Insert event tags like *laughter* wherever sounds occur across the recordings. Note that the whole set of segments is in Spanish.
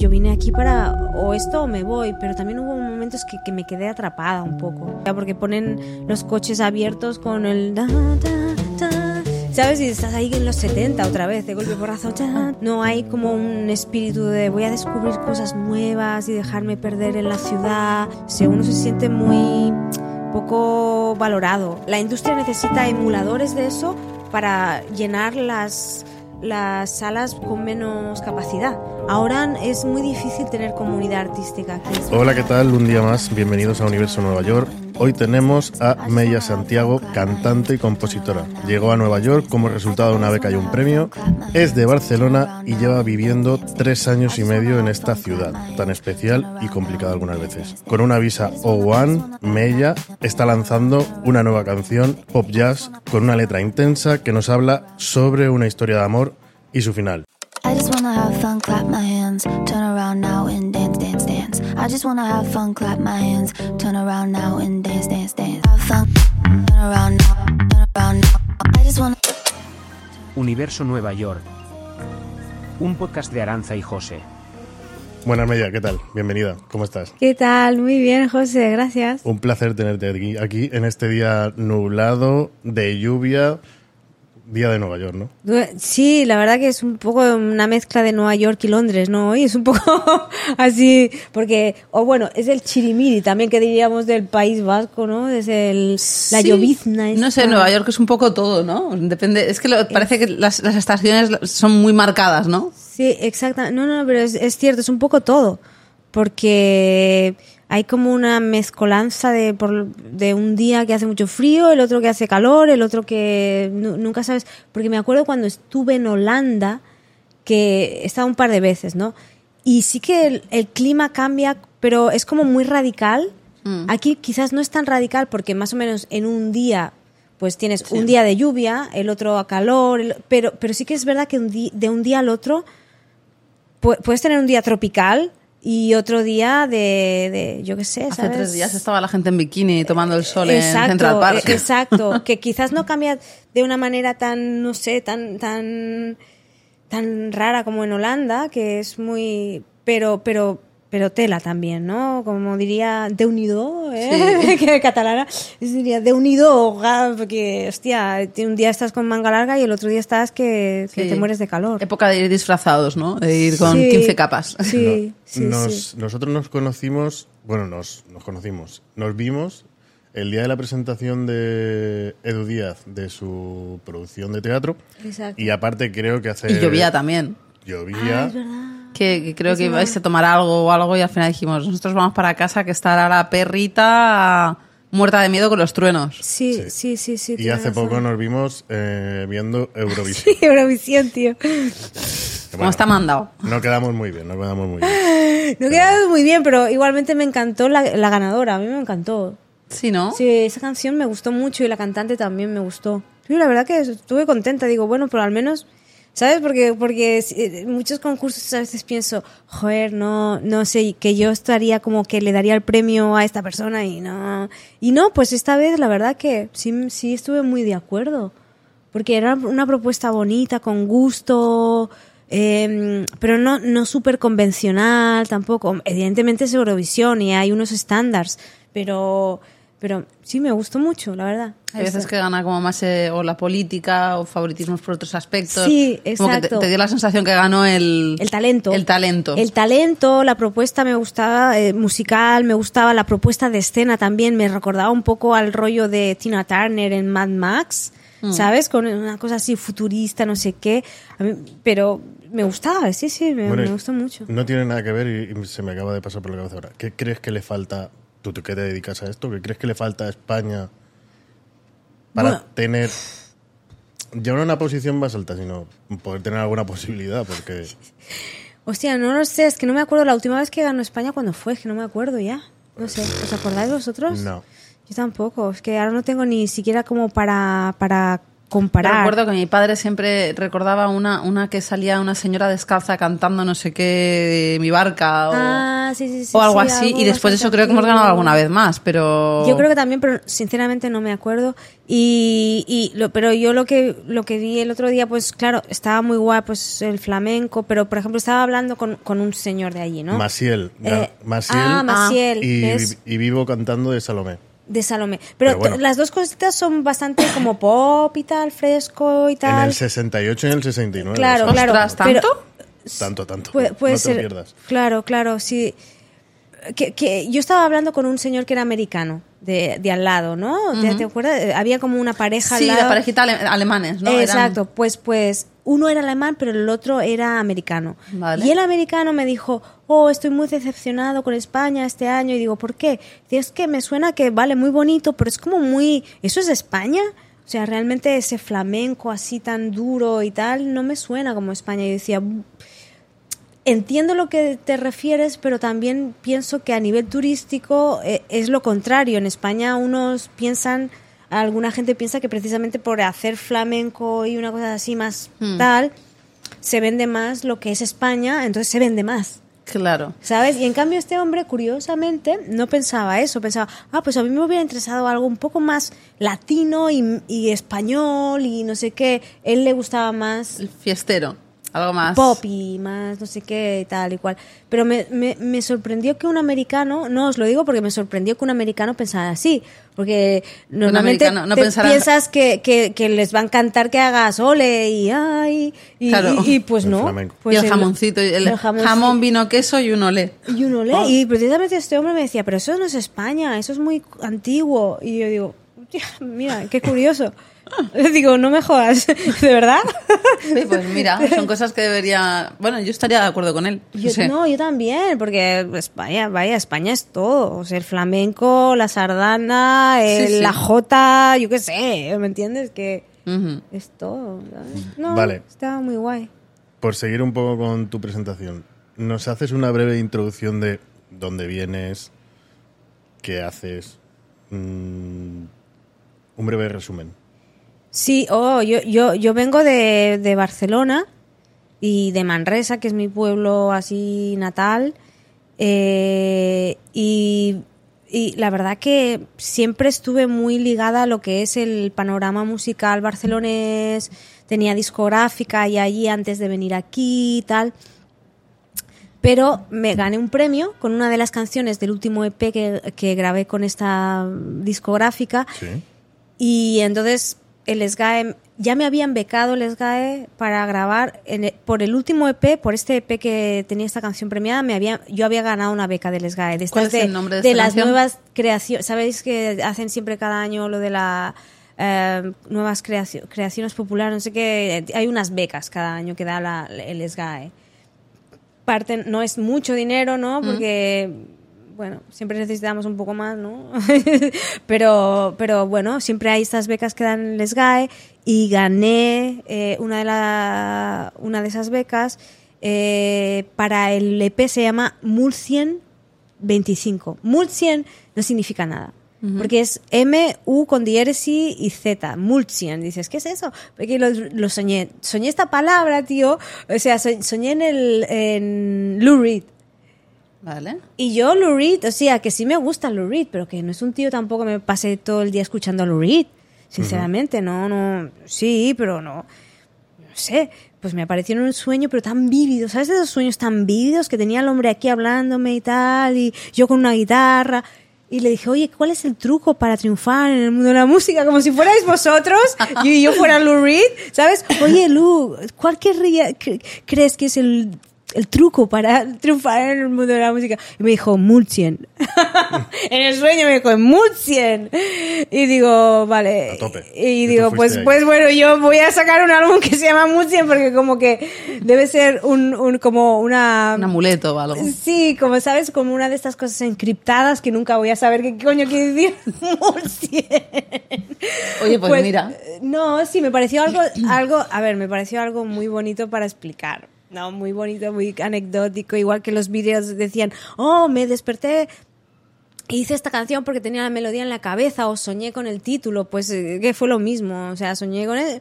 Yo vine aquí para o esto o me voy, pero también hubo momentos que, que me quedé atrapada un poco. Porque ponen los coches abiertos con el... da, da, da, ¿Sabes? Y estás ahí en los 70 otra vez, de golpe porrazo. No hay como un espíritu de voy a descubrir cosas nuevas y dejarme perder en la ciudad. O sea, uno se siente muy poco valorado. La industria necesita emuladores de eso para llenar las, las salas con menos capacidad. Ahora es muy difícil tener comunidad artística aquí. Hola, ¿qué tal? Un día más, bienvenidos a Universo Nueva York. Hoy tenemos a Meya Santiago, cantante y compositora. Llegó a Nueva York como resultado de una beca y un premio. Es de Barcelona y lleva viviendo tres años y medio en esta ciudad, tan especial y complicada algunas veces. Con una visa O1, Meya está lanzando una nueva canción, pop jazz, con una letra intensa que nos habla sobre una historia de amor y su final. I just wanna have fun, clap my hands, turn around now and dance, dance, dance. Have fun, turn around now, turn around now. I just wanna. Universo Nueva York. Un podcast de Aranza y José. Buenas, Meya, ¿qué tal? Bienvenida, ¿cómo estás? ¿Qué tal? Muy bien, José, gracias. Un placer tenerte aquí, aquí en este día nublado, de lluvia, día de Nueva York, ¿no? Sí, la verdad que es un poco una mezcla de Nueva York y Londres, ¿no? Y es un poco *laughs* así, porque, o bueno, es el chirimiri también que diríamos del País Vasco, ¿no? Es el, la Sí. llovizna. No sé, Nueva York es un poco todo, ¿no? Depende, es que lo- parece que las, las estaciones son muy marcadas, ¿no? Sí, exacta. No, no, pero es, es cierto, es un poco todo. Porque hay como una mezcolanza de, por- de un día que hace mucho frío, el otro que hace calor, el otro que nu- nunca sabes. Porque me acuerdo cuando estuve en Holanda, que he estado un par de veces, ¿no? Y sí que el, el clima cambia, pero es como muy radical. Aquí quizás no es tan radical porque más o menos en un día pues tienes un día de lluvia, el otro a calor, el- pero, pero sí que es verdad que un de un día al otro pu- puedes tener un día tropical y otro día de, de yo qué sé, Hace ¿sabes? tres días estaba la gente en bikini tomando el sol en Exacto, Central Park. e- Exacto, *laughs* que quizás no cambia de una manera tan, no sé, tan, tan, tan rara como en Holanda, que es muy, pero, pero, pero tela también, ¿no? Como diría de unido, ¿eh? *laughs* que catalana, diría de unido, porque, hostia, un día estás con manga larga y el otro día estás que, que Sí. te mueres de calor. Época de ir disfrazados, ¿no? De ir con Sí, 15 capas. *laughs* Sí, sí, nos, sí. Nosotros nos conocimos, bueno, nos, nos conocimos, nos vimos el día de la presentación de Edu Díaz de su producción de teatro. Exacto. Y aparte creo que hace... Y llovía también. Llovía. Ah, es verdad. Que, que creo que ibais a tomar algo o algo y al final dijimos, nosotros vamos para casa que estará la perrita muerta de miedo con los truenos. Sí, sí, sí, sí. y hace razón. poco nos vimos eh, viendo Eurovisión. Eurovisión, tío. Que, ¿Cómo está mandado? No quedamos muy bien, no quedamos muy bien. No queda muy bien, pero igualmente me encantó la, la ganadora. A mí me encantó. Sí, ¿no? Sí, esa canción me gustó mucho y la cantante también me gustó. Sí, la verdad que estuve contenta. Digo, bueno, pero al menos, ¿sabes? Porque, porque eh, muchos concursos a veces pienso, joder, no, no sé, que yo estaría como que le daría el premio a esta persona y no. Y no, pues esta vez la verdad que sí, sí estuve muy de acuerdo. Porque era una propuesta bonita, con gusto, eh, pero no, no súper convencional tampoco. Evidentemente es Eurovisión y hay unos estándares, pero, pero sí me gustó mucho, la verdad. Hay veces que gana como más eh, o la política o favoritismos por otros aspectos. Sí, Como que te, exacto. te dio la sensación que ganó el... El talento. El talento. El talento, la propuesta me gustaba, eh, musical, me gustaba la propuesta de escena también, me recordaba un poco al rollo de Tina Turner en Mad Max, Mm. ¿sabes? Con una cosa así futurista, no sé qué. A mí- pero me gustaba, sí, sí, me, Bueno, me gustó mucho. No tiene nada que ver y, y se me acaba de pasar por la cabeza ahora. ¿Qué crees que le falta, tú que te dedicas a esto, qué crees que le falta a España para Bueno. tener, ya no una posición más alta, sino poder tener alguna posibilidad? Porque Hostia, no lo sé, es que no me acuerdo la última vez que ganó España cuando fue, es que no me acuerdo ya. No sé, ¿os acordáis vosotros? no. Yo tampoco, es que ahora no tengo ni siquiera como para, para Yo comparar. recuerdo que mi padre siempre recordaba una, una que salía una señora descalza cantando no sé qué, mi barca. O... Ah, Ah, sí, sí, sí. o algo sí, así. algo y después de eso creo que hemos ganado alguna vez más, pero... Yo creo que también, pero sinceramente no me acuerdo. Y, y lo, pero yo lo que lo que vi el otro día, pues claro, estaba muy guay, pues el flamenco, pero por ejemplo estaba hablando con, con un señor de allí, ¿no? Maciel. Eh, Maciel ah, Maciel, y, ¿ves? y vivo cantando de Salomé. De Salomé. Pero, Pero bueno. las dos cositas son bastante como pop y tal, fresco y En tal. el 68 y en el 69. Claro, claro. Ostras, pero- ¿tanto? Tanto, tanto. Puede, puede no te ser. pierdas. Claro, claro, sí. Que, que yo estaba hablando con un señor que era americano, de, de al lado, ¿no? ¿Te, te acuerdas? Eh, Había como una pareja Sí, al la lado. parejita ale- alemanes, ¿no? Eran- Exacto, pues pues uno era alemán, pero el otro era americano. Vale. Y el americano me dijo, oh, estoy muy decepcionado con España este año. Y digo, ¿por qué? Dice, es que me suena que vale muy bonito, pero es como muy... ¿Eso es España? O sea, realmente ese flamenco así tan duro y tal, no me suena como España. Y decía, entiendo lo que te refieres, pero también pienso que a nivel turístico eh, es lo contrario. En España unos piensan, alguna gente piensa que precisamente por hacer flamenco y una cosa así más tal, se vende más lo que es España, entonces se vende más. Claro. ¿Sabes? Y en cambio este hombre, curiosamente, no pensaba eso. Pensaba, ah, pues a mí me hubiera interesado algo un poco más latino y, y español y no sé qué. Él le gustaba más El fiestero. Algo más... pop y más no sé qué tal y cual. Pero me, me, me sorprendió que un americano, no os lo digo porque me sorprendió que un americano pensara así. Porque normalmente no te pensará- piensas que, que, que les va a encantar que hagas ole y ay. Y, Claro. y- y pues El no. Pues y el jamoncito, y el, el jamón, jamón, sí. vino, queso y un olé. Y uno lee, y precisamente este hombre me decía, pero eso no es España, eso es muy antiguo. Y yo digo, "Hostia, mira, qué curioso. *laughs* Digo, no me jodas, *laughs* ¿de verdad? Sí, pues *laughs* mira, son cosas que debería... Bueno, yo estaría de acuerdo con él. Yo, Sí. No, yo también, porque España, vaya, España es todo. O sea, el flamenco, la sardana, el- Sí, sí. la jota, yo qué sé, ¿me entiendes? Que Ujú. es todo. ¿sabes? No, Vale. estaba muy guay. Por seguir un poco con tu presentación, ¿nos haces una breve introducción de dónde vienes, qué haces? Mm, un breve resumen. Sí, oh, yo, yo, yo vengo de, de Barcelona y de Manresa, que es mi pueblo así natal. eh, y, y la verdad que siempre estuve muy ligada a lo que es el panorama musical barcelonés. Tenía discográfica y allí antes de venir aquí y tal. Pero me gané un premio con una de las canciones del último EP que, que grabé con esta discográfica. Sí. Y entonces el SGAE, ya me habían becado el SGAE para grabar en el- por el último EP, por este EP que tenía esta canción premiada, me había, yo había ganado una beca del SGAE. De ¿Cuál estas es de, el nombre de de esta las canción? nuevas creaciones. ¿Sabéis que hacen siempre cada año lo de la eh, nuevas creacio- creaciones populares? No sé qué. Hay unas becas cada año que da la- el SGAE parte no es mucho dinero, ¿no? Porque bueno, siempre necesitamos un poco más, ¿no? *laughs* pero pero bueno, siempre hay estas becas que dan el SGAE y gané eh, una de la una de esas becas eh, para el EP se llama Mulcien 25. Mulcien no significa nada. Porque es M, U con diéresis y Z, Mulcien. Dices, ¿qué es eso? Porque lo, lo soñé. Soñé esta palabra, tío. O sea, so- soñé en el en Lou Reed. Vale. Y yo, Lou Reed, o sea, que sí me gusta Lou Reed, pero que no es un tío tampoco me pase todo el día escuchando a Lou Reed. Sinceramente, no, no. Sí, pero no. No sé. Pues me apareció en un sueño, pero tan vívido. ¿Sabes esos sueños tan vívidos que tenía el hombre aquí hablándome y tal? Y yo con una guitarra. Y le dije, oye, ¿cuál es el truco para triunfar en el mundo de la música? Como si fuerais vosotros y yo fuera Lou Reed, ¿sabes? Oye, Lou, ¿cuál crees que es el, el truco para triunfar en el mundo de la música? Y me dijo, Mulcien. *laughs* en el sueño me dijo, Mulcien. Y digo, vale. A tope. Y digo, pues, ahí. pues bueno, yo voy a sacar un álbum que se llama Mulcien porque como que debe ser un, un como una... Un amuleto o algo. Sí, como sabes, como una de estas cosas encriptadas que nunca voy a saber qué coño quiere decir *laughs* Mulcien. Oye, pues mira. eh, No, sí, me pareció algo, algo, a ver, me pareció algo muy bonito para explicar. No, muy bonito, muy anecdótico, igual que los vídeos decían, oh, me desperté hice esta canción porque tenía la melodía en la cabeza o soñé con el título, pues eh, que fue lo mismo, o sea, soñé con él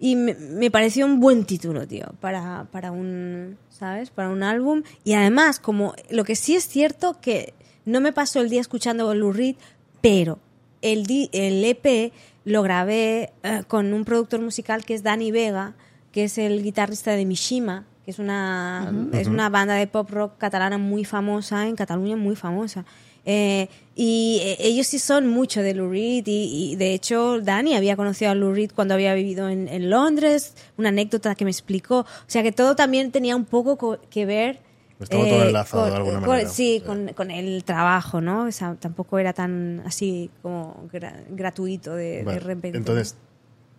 Y me, pareció un buen título, tío, para, para un, ¿sabes? Para un álbum. Y además, como lo que sí es cierto que no me paso el día escuchando Lou Reed, pero el, el EP lo grabé eh, con un productor musical que es Dani Vega, que es el guitarrista de Mishima, que es una, es una banda de pop rock catalana muy famosa, en Cataluña muy famosa. Eh, y eh, ellos sí son mucho de Lou Reed y, y, de hecho Dani había conocido a Lou Reed cuando había vivido en, en Londres, una anécdota que me explicó. O sea que todo también tenía un poco co- que ver. Estaba todo enlazado de alguna con- manera. Sí, Sí. con, con el trabajo, ¿no? O sea, tampoco era tan así como gra- gratuito de, de Vale. repente. Entonces,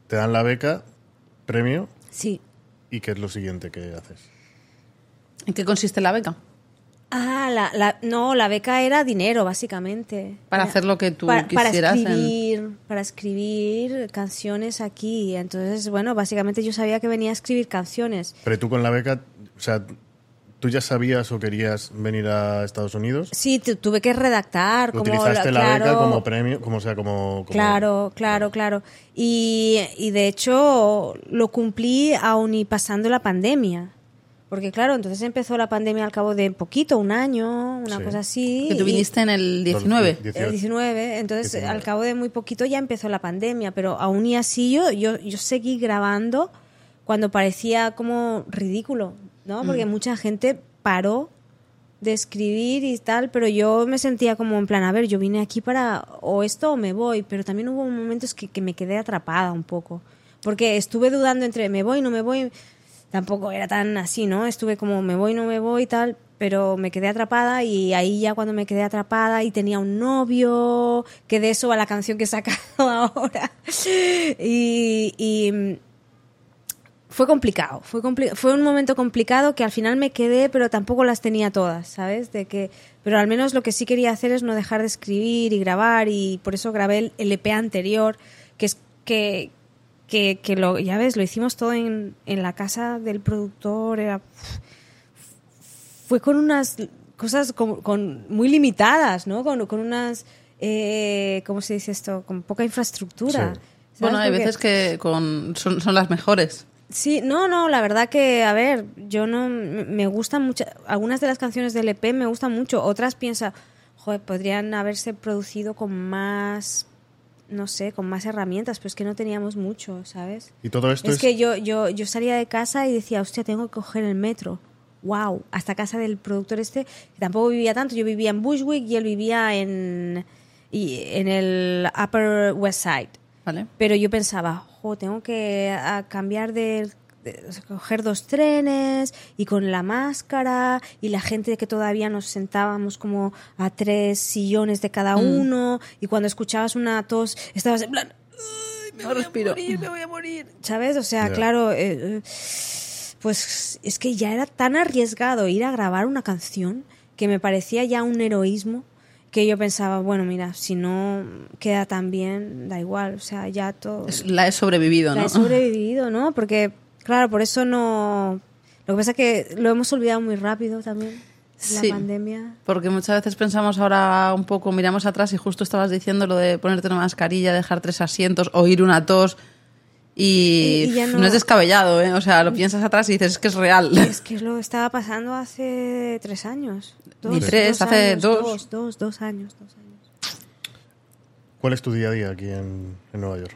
te dan la beca, premio, Sí. ¿Y qué es lo siguiente que haces? ¿En qué consiste la beca? Ah, la, la- no, la beca era dinero, básicamente. Para Era- hacer lo que tú para, para quisieras en- escribir, para escribir canciones aquí. Entonces, bueno, básicamente yo sabía que venía a escribir canciones. Pero tú con la beca, o sea, ¿tú ya sabías o querías venir a Estados Unidos? Sí, tu- tuve que redactar. Como Utilizaste la, claro, beca como premio, como sea, como... como- Claro, claro, claro. Y, y de hecho lo cumplí aún y pasando la pandemia. Porque claro, entonces empezó la pandemia al cabo de poquito, un año, una Sí. cosa así. Que tú y- viniste en el 19. 18. El 19, entonces 19. al cabo de muy poquito ya empezó la pandemia, pero aún y así yo, yo, yo seguí grabando cuando parecía como ridículo, ¿no? Porque mucha gente paró de escribir y tal, pero yo me sentía como en plan, a ver, yo vine aquí para o esto o me voy, pero también hubo momentos que, que me quedé atrapada un poco, porque estuve dudando entre me voy, no me voy, tampoco era tan así, ¿no? Estuve como me voy, no me voy y tal, pero me quedé atrapada y ahí ya cuando me quedé atrapada y tenía un novio, que de eso va la canción que he sacado *laughs* ahora. Y, y, fue complicado, fue, compli- fue un momento complicado que al final me quedé, pero tampoco las tenía todas, ¿sabes? De que, pero al menos lo que sí quería hacer es no dejar de escribir y grabar y por eso grabé el, el EP anterior, que es que, que, que lo, ya ves, lo hicimos todo en, en la casa del productor, era, fue con unas cosas con, con- muy limitadas, ¿no? Con, con unas, eh, ¿cómo se dice esto? Con poca infraestructura. Bueno, hay veces que con, son, son las mejores. Sí, no, no, la verdad que, a ver, yo no, me gustan mucho, algunas de las canciones del EP me gustan mucho, otras piensa, joder, podrían haberse producido con más, no sé, con más herramientas, pero es que no teníamos mucho, ¿sabes? Y todo esto Es es... que yo, yo, yo salía de casa y decía, hostia, tengo que coger el metro. Wow, hasta casa del productor este, que tampoco vivía tanto, yo vivía en Bushwick y él vivía en, y, en el Upper West Side. ¿Vale? Pero yo pensaba, jo, tengo que a, cambiar de, de- o sea, coger dos trenes y con la máscara y la gente que todavía nos sentábamos como a tres sillones de cada uno y cuando escuchabas una tos estabas en plan, "Ay, me No voy respiro". a morir, me voy a morir. *laughs* ¿Sabes? O sea, claro, eh, eh, pues es que ya era tan arriesgado ir a grabar una canción que me parecía ya un heroísmo que yo pensaba, bueno, mira, si no queda tan bien, da igual, o sea, ya todo... La he sobrevivido, la ¿no? he *laughs* sobrevivido, ¿no? Porque, claro, por eso no... Lo que pasa es que lo hemos olvidado muy rápido también, Sí. la pandemia. Porque muchas veces pensamos ahora un poco, miramos atrás y justo estabas diciendo lo de ponerte una mascarilla, dejar tres asientos, oír una tos. Y, Y- ya no... no- es descabellado, ¿eh? O sea, lo piensas atrás y dices, es que es real. Es que lo estaba pasando hace tres años. Ni tres, hace años, dos. Dos, dos, dos años, dos años. ¿Cuál es tu día a día aquí en, en Nueva York?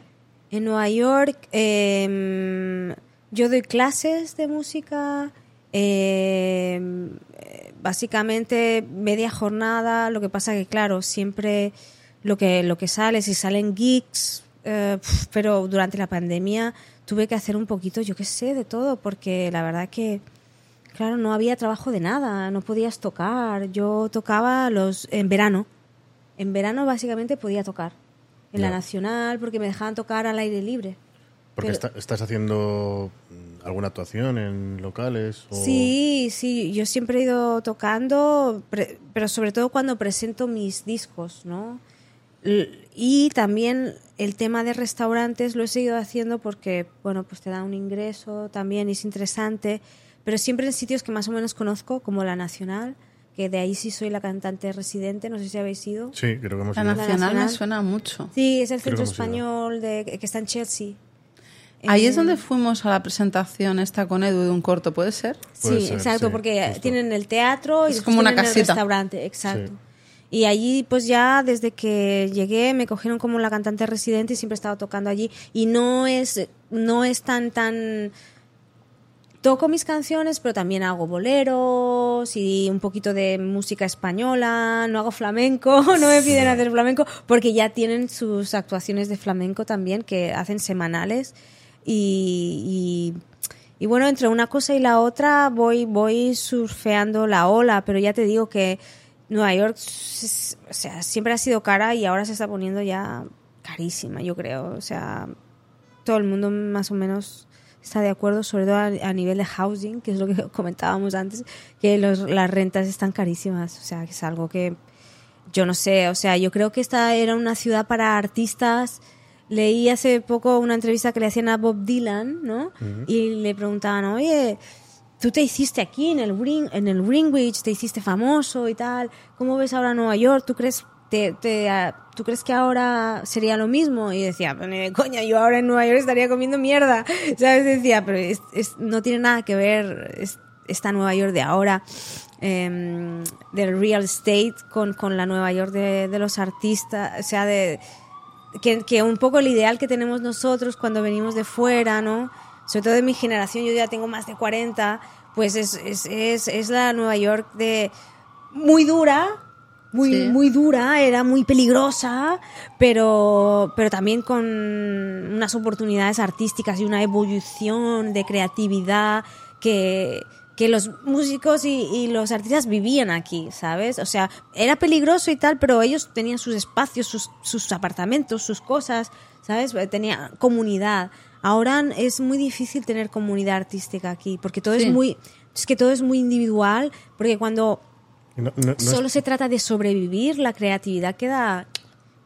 En Nueva York eh, yo doy clases de música, eh, básicamente media jornada, lo que pasa que claro, siempre lo que, lo que sale, si salen gigs, eh, pero durante la pandemia tuve que hacer un poquito, yo qué sé, de todo, porque la verdad que, claro, no había trabajo de nada, no podías tocar, yo tocaba los en verano, en verano básicamente podía tocar, en la. Nacional, porque me dejaban tocar al aire libre. Porque Pero- está- estás haciendo mm, alguna actuación en locales o... Sí, sí, yo siempre he ido tocando, pero sobre todo cuando presento mis discos, ¿no? Y también el tema de restaurantes lo he seguido haciendo porque, bueno, pues te da un ingreso también, y es interesante, pero siempre en sitios que más o menos conozco, como la Nacional, que de ahí sí soy la cantante residente, no sé si habéis ido. Sí, creo que hemos La ido. nacional me Nacional. suena mucho. Sí, es el centro español de, que está en Chelsea. Ahí es Eh, donde fuimos a la presentación esta con Edu de un corto, ¿puede ser? Puede Sí, ser, exacto, sí, porque justo. tienen el teatro y Es como una tienen el casita. restaurante, exacto. Sí. Y allí, pues ya desde que llegué, me cogieron como la cantante residente y siempre he estado tocando allí. Y no es, no es tan, tan. Toco mis canciones, pero también hago boleros y un poquito de música española. No hago flamenco, *laughs* no me piden hacer flamenco, porque ya tienen sus actuaciones de flamenco también, que hacen semanales. Y, y, y bueno, entre una cosa y la otra voy, voy surfeando la ola, pero ya te digo que Nueva York o sea, siempre ha sido cara y ahora se está poniendo ya carísima, yo creo. O sea, todo el mundo más o menos está de acuerdo, sobre todo a, a nivel de housing, que es lo que *laughs* comentábamos antes, que los, las rentas están carísimas. O sea, que es algo que yo no sé, o sea, yo creo que esta era una ciudad para artistas. Leí hace poco una entrevista que le hacían a Bob Dylan, ¿no? Y le preguntaban, oye, tú te hiciste aquí en el, Green, en el Greenwich, te hiciste famoso y tal, ¿cómo ves ahora Nueva York? ¿Tú crees, te, te, ¿tú crees que ahora sería lo mismo? Y decía, "Pues coña, yo ahora en Nueva York estaría comiendo mierda, *laughs* ¿sabes? Decía, pero es- es- no tiene nada que ver es- esta Nueva York de ahora em, del real estate con, con la Nueva York de, de los artistas, o sea, de que, que un poco el ideal que tenemos nosotros cuando venimos de fuera, ¿no? Sobre todo de mi generación, yo ya tengo más de 40, pues es, es, es, es la Nueva York de muy dura, muy, Sí. muy dura, era muy peligrosa, pero, pero también con unas oportunidades artísticas y una evolución de creatividad que, que los músicos y, y los artistas vivían aquí, ¿sabes? O sea, era peligroso y tal, pero ellos tenían sus espacios, sus, sus apartamentos, sus cosas, ¿sabes? Tenían comunidad. Ahora es muy difícil tener comunidad artística aquí, porque todo Sí. es muy, es que todo es muy individual, porque cuando No- no- no es- solo se trata de sobrevivir, la creatividad queda,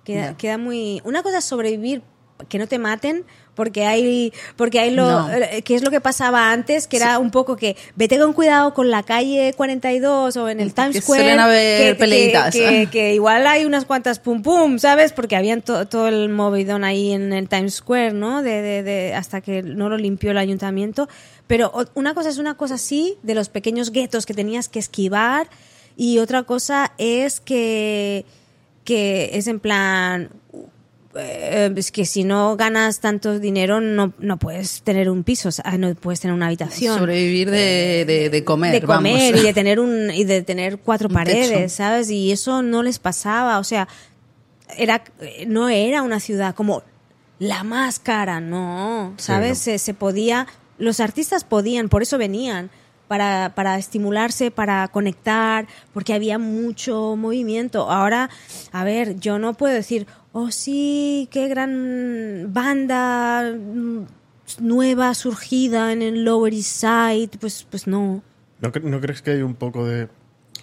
queda, queda muy... Una cosa es sobrevivir, que no te maten, porque hay, porque hay lo, No. eh, que es lo que pasaba antes, que era un poco que vete con cuidado con la calle 42 o en el Times Que Square. haber que, que- peleitas. que- *laughs* que igual hay unas cuantas pum pum, ¿sabes? Porque habían to- todo el movidón ahí en el Times Square, ¿no? De, de, de- hasta que no lo limpió el ayuntamiento. Pero una cosa es una cosa así, de los pequeños guetos que tenías que esquivar, y otra cosa es que, que es en plan, eh, es que si no ganas tanto dinero no, no puedes tener un piso, o sea, no puedes tener una habitación. Sobrevivir de, de, de comer, de comer vamos. y de tener un y de tener cuatro *laughs* Un paredes, techo. ¿sabes? Y eso no les pasaba, o sea, era no era una ciudad como la más cara, no, ¿sabes? no. Se, se podía, los artistas podían, por eso venían. Para, para estimularse, para conectar, porque había mucho movimiento. Ahora, a ver, yo no puedo decir, oh sí, qué gran banda mm, nueva surgida en el Lower East Side. Pues, pues no. ¿No, cre- no crees que hay un poco de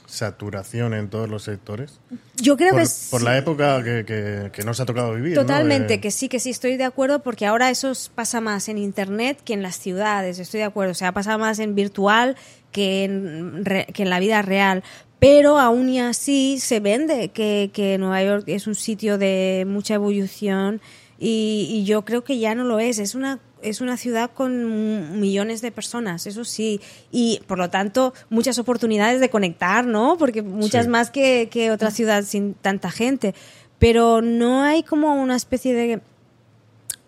saturación en todos los sectores? Yo creo Por, que por sí. la época que, que- que nos ha tocado vivir. ¿no? Totalmente, De- que sí, que sí, estoy de acuerdo, porque ahora eso pasa más en Internet que en las ciudades, estoy de acuerdo, o sea, pasa más en virtual que en, re- que en la vida real. Pero aún y así se vende que, que Nueva York es un sitio de mucha evolución y, y yo creo que ya no lo es. Es una, es una ciudad con millones de personas, eso sí. Y por lo tanto, muchas oportunidades de conectar, ¿no? Porque muchas Sí. más que, que otra ciudad sin tanta gente. Pero no hay como una especie de,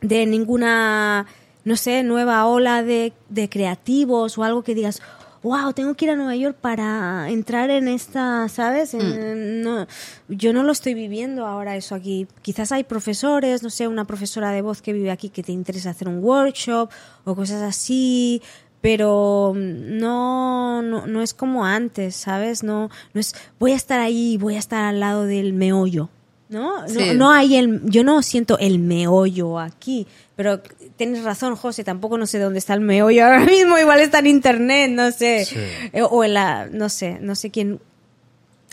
de ninguna, no sé, nueva ola de, de creativos o algo que digas, wow, tengo que ir a Nueva York para entrar en esta, ¿sabes? En- no, yo no lo estoy viviendo ahora eso aquí. Quizás hay profesores, no sé, una profesora de voz que vive aquí que te interesa hacer un workshop o cosas así, pero no, no, no es como antes, ¿sabes? No, no es, voy a estar ahí, voy a estar al lado del meollo. ¿no? Sí. No, no hay el, yo no siento el meollo aquí, pero tienes razón, José, tampoco no sé dónde está el meollo ahora *laughs* mismo, igual está en internet, no sé, Sí. Eh, o en la, no sé, no sé quién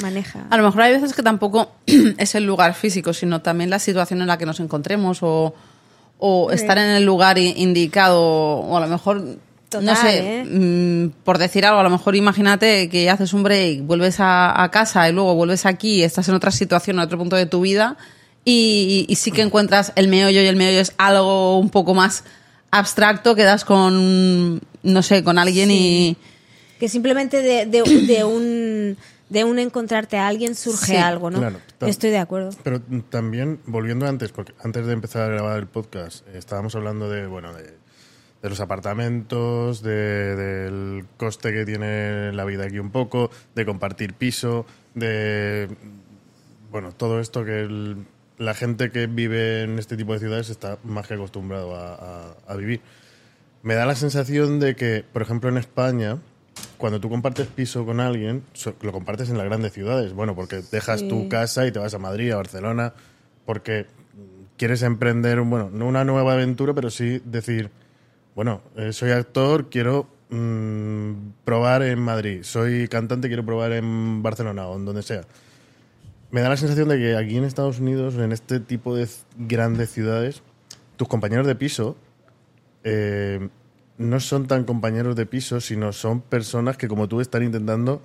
maneja. A lo mejor hay veces que tampoco *clears throat* es el lugar físico, sino también la situación en la que nos encontremos o, o estar en el lugar indicado o a lo mejor, no Total, sé, ¿eh? mm, por decir algo, a lo mejor imagínate que haces un break, vuelves a, a casa y luego vuelves aquí, estás en otra situación, en otro punto de tu vida y, y sí que encuentras el meollo y el meollo es algo un poco más abstracto, quedas con, no sé, con alguien y... Que simplemente de, de- de un de un encontrarte a alguien surge Sí. algo, ¿no? Claro, Estoy de acuerdo. Pero también, volviendo antes, porque antes de empezar a grabar el podcast, eh, estábamos hablando de, bueno, de, de los apartamentos, de- del coste que tiene la vida aquí un poco, de compartir piso, de, bueno, todo esto que el- la gente que vive en este tipo de ciudades está más que acostumbrado a, a- a vivir. Me da la sensación de que, por ejemplo, en España, cuando tú compartes piso con alguien, lo compartes en las grandes ciudades. Bueno, porque dejas tu casa y te vas a Madrid, a Barcelona, porque quieres emprender, bueno, no una nueva aventura, pero sí decir, bueno, eh, soy actor, quiero mm, probar en Madrid. Soy cantante, quiero probar en Barcelona o en donde sea. Me da la sensación de que aquí en Estados Unidos, en este tipo de grandes ciudades, tus compañeros de piso eh, no son tan compañeros de piso, sino son personas que, como tú, están intentando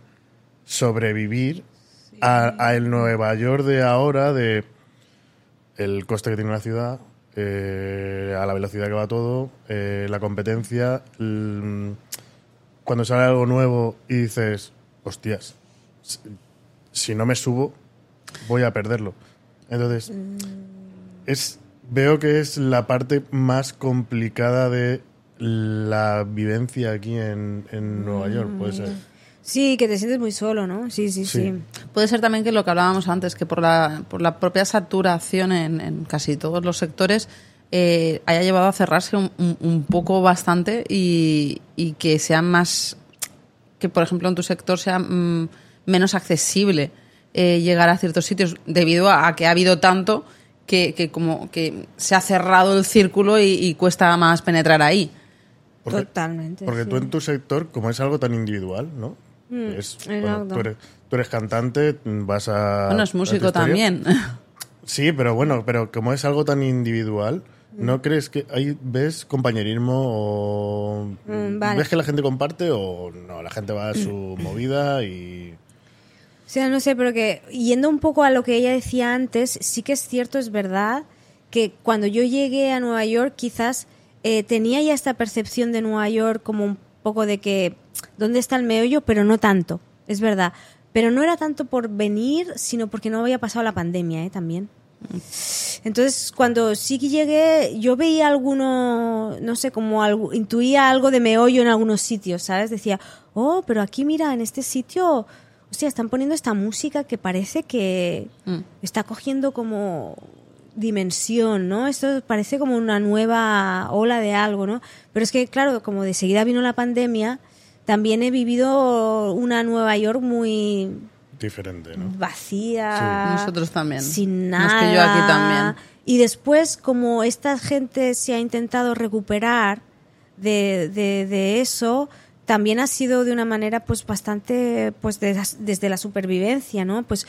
sobrevivir a, a el Nueva York de ahora, de el coste que tiene la ciudad, eh, a la velocidad que va todo, eh, la competencia. cuando sale algo nuevo y dices, hostias, si no me subo, voy a perderlo. Entonces, es, veo que es la parte más complicada de la vivencia aquí en, en Nueva York, puede ser. Sí, que te sientes muy solo, ¿no? Sí, sí, sí. Sí. Puede ser también que lo que hablábamos antes, que por la, por la propia saturación en, en casi todos los sectores eh, haya llevado a cerrarse un, un- un poco bastante y, y que sea más, que por ejemplo en tu sector sea mm, menos accesible eh, llegar a ciertos sitios debido a, a que ha habido tanto que, que como que se ha cerrado el círculo y, y cuesta más penetrar ahí. Porque- Totalmente. Porque sí. tú en tu sector, como es algo tan individual, ¿no? Es- bueno, tú, eres, tú eres cantante, vas a... Bueno, es músico también. *laughs* Sí, pero bueno, pero como es algo tan individual, ¿no crees que ahí ves compañerismo o Mm, vale. ves que la gente comparte o no? La gente va a su *clears throat* movida y... No sé, pero que yendo un poco a lo que ella decía antes, sí que es cierto, es verdad, que cuando yo llegué a Nueva York quizás eh, tenía ya esta percepción de Nueva York como un poco de que, ¿dónde está el meollo? Pero no tanto, es verdad. Pero no era tanto por venir, sino porque no había pasado la pandemia, ¿eh? También. Entonces, cuando sí que llegué, yo veía alguno, no sé, como algo, intuía algo de meollo en algunos sitios, ¿sabes? Decía, oh, pero aquí mira, en este sitio, hostia, están poniendo esta música que parece que Mm. está cogiendo como dimensión, ¿no? Esto parece como una nueva ola de algo, ¿no? Pero es que, claro, como de seguida vino la pandemia, también he vivido una Nueva York muy Diferente, ¿no? vacía. Nosotros también. Sin No, es nada. que yo aquí también. Y después, como esta gente se ha intentado recuperar de, de, de eso, también ha sido de una manera pues bastante pues de desde la supervivencia, ¿no? Pues,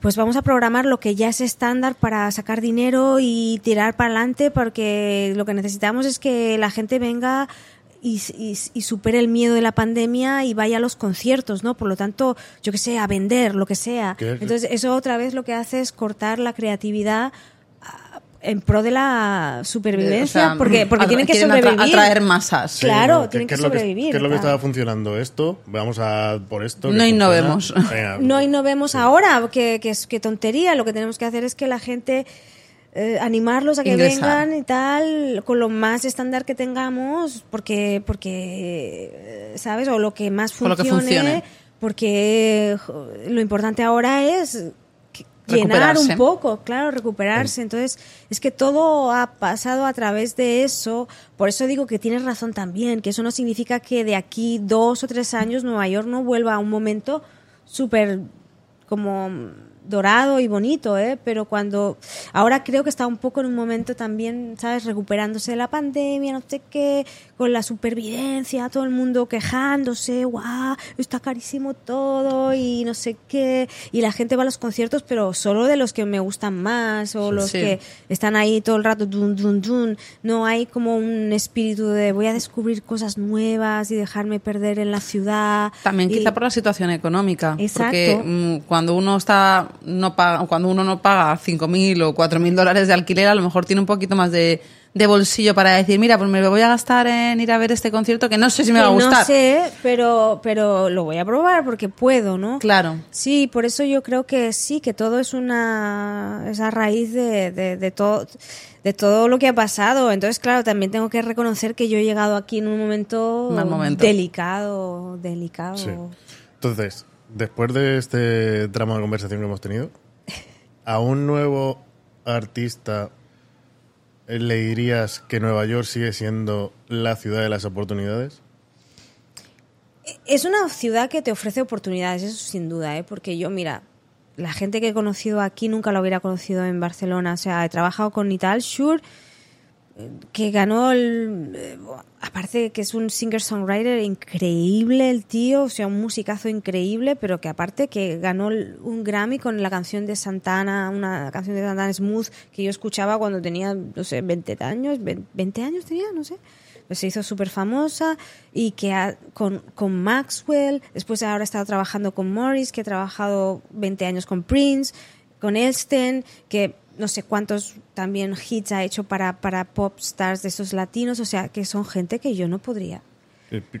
pues vamos a programar lo que ya es estándar para sacar dinero y tirar para adelante porque lo que necesitamos es que la gente venga y, y, y supere el miedo de la pandemia y vaya a los conciertos, ¿no? Por lo tanto, yo que sé, a vender, lo que sea. Entonces, eso otra vez lo que hace es cortar la creatividad en pro de la supervivencia, O sea, porque, porque tienen que sobrevivir. atraer masas. Sí, Claro, ¿no? tienen que sobrevivir, ¿Qué es lo que claro. estaba funcionando esto? Vamos a por esto. No innovemos. *laughs* Venga. No innovemos ahora, que, que es que tontería. Lo que tenemos que hacer es que la gente eh, animarlos a que Ingresar. vengan y tal, con lo más estándar que tengamos, porque, porque eh, ¿sabes? O lo que más Con lo que funcione, porque jo, lo importante ahora es llenar un poco, claro, recuperarse. Entonces, es que todo ha pasado a través de eso. Por eso digo que tienes razón también, que eso no significa que de aquí dos o tres años Nueva York no vuelva a un momento súper como dorado y bonito, ¿eh? Pero cuando ahora creo que está un poco en un momento también, ¿sabes? Recuperándose de la pandemia, no sé qué, con la supervivencia, todo el mundo quejándose, guau, está carísimo todo y no sé qué, y la gente va a los conciertos, pero solo de los que me gustan más o los Sí. que están ahí todo el rato, dun, dun, dun. No hay como un espíritu de voy a descubrir cosas nuevas y dejarme perder en la ciudad. También Y- quizá por la situación económica. Exacto. Porque mm, cuando uno está no paga, cuando uno no paga 5.000 o 4.000 dólares de alquiler, a lo mejor tiene un poquito más de, de bolsillo para decir, mira, pues me voy a gastar en ir a ver este concierto que no sé si me Que va a gustar. No sé, pero, pero lo voy a probar porque puedo, ¿no? Claro. Sí, por eso yo creo que sí, que todo es una esa raíz de, de, de todo de todo lo que ha pasado. Entonces, claro, también tengo que reconocer que yo he llegado aquí en un momento, momento. delicado, delicado. Sí. Entonces, después de este tramo de conversación que hemos tenido, a un nuevo artista eh, le dirías que Nueva York sigue siendo la ciudad de las oportunidades. Es una ciudad que te ofrece oportunidades, eso sin duda, ¿eh? porque yo, mira, la gente que he conocido aquí nunca lo hubiera conocido en Barcelona. O sea, he trabajado con Nital Shure, eh, que ganó el. Aparte que es un singer-songwriter increíble el tío, o sea, un musicazo increíble, pero que aparte que ganó un Grammy con la canción de Santana, una canción de Santana Smooth que yo escuchaba cuando tenía, no sé, 20 años, 20 años tenía, no sé. Pues se hizo súper famosa y que con, con Maxwell, después ahora ha estado trabajando con Morris, que ha trabajado 20 años con Prince, con Elsten, que no sé cuántos también hits ha hecho para, para pop stars de esos latinos, o sea, que son gente que yo no podría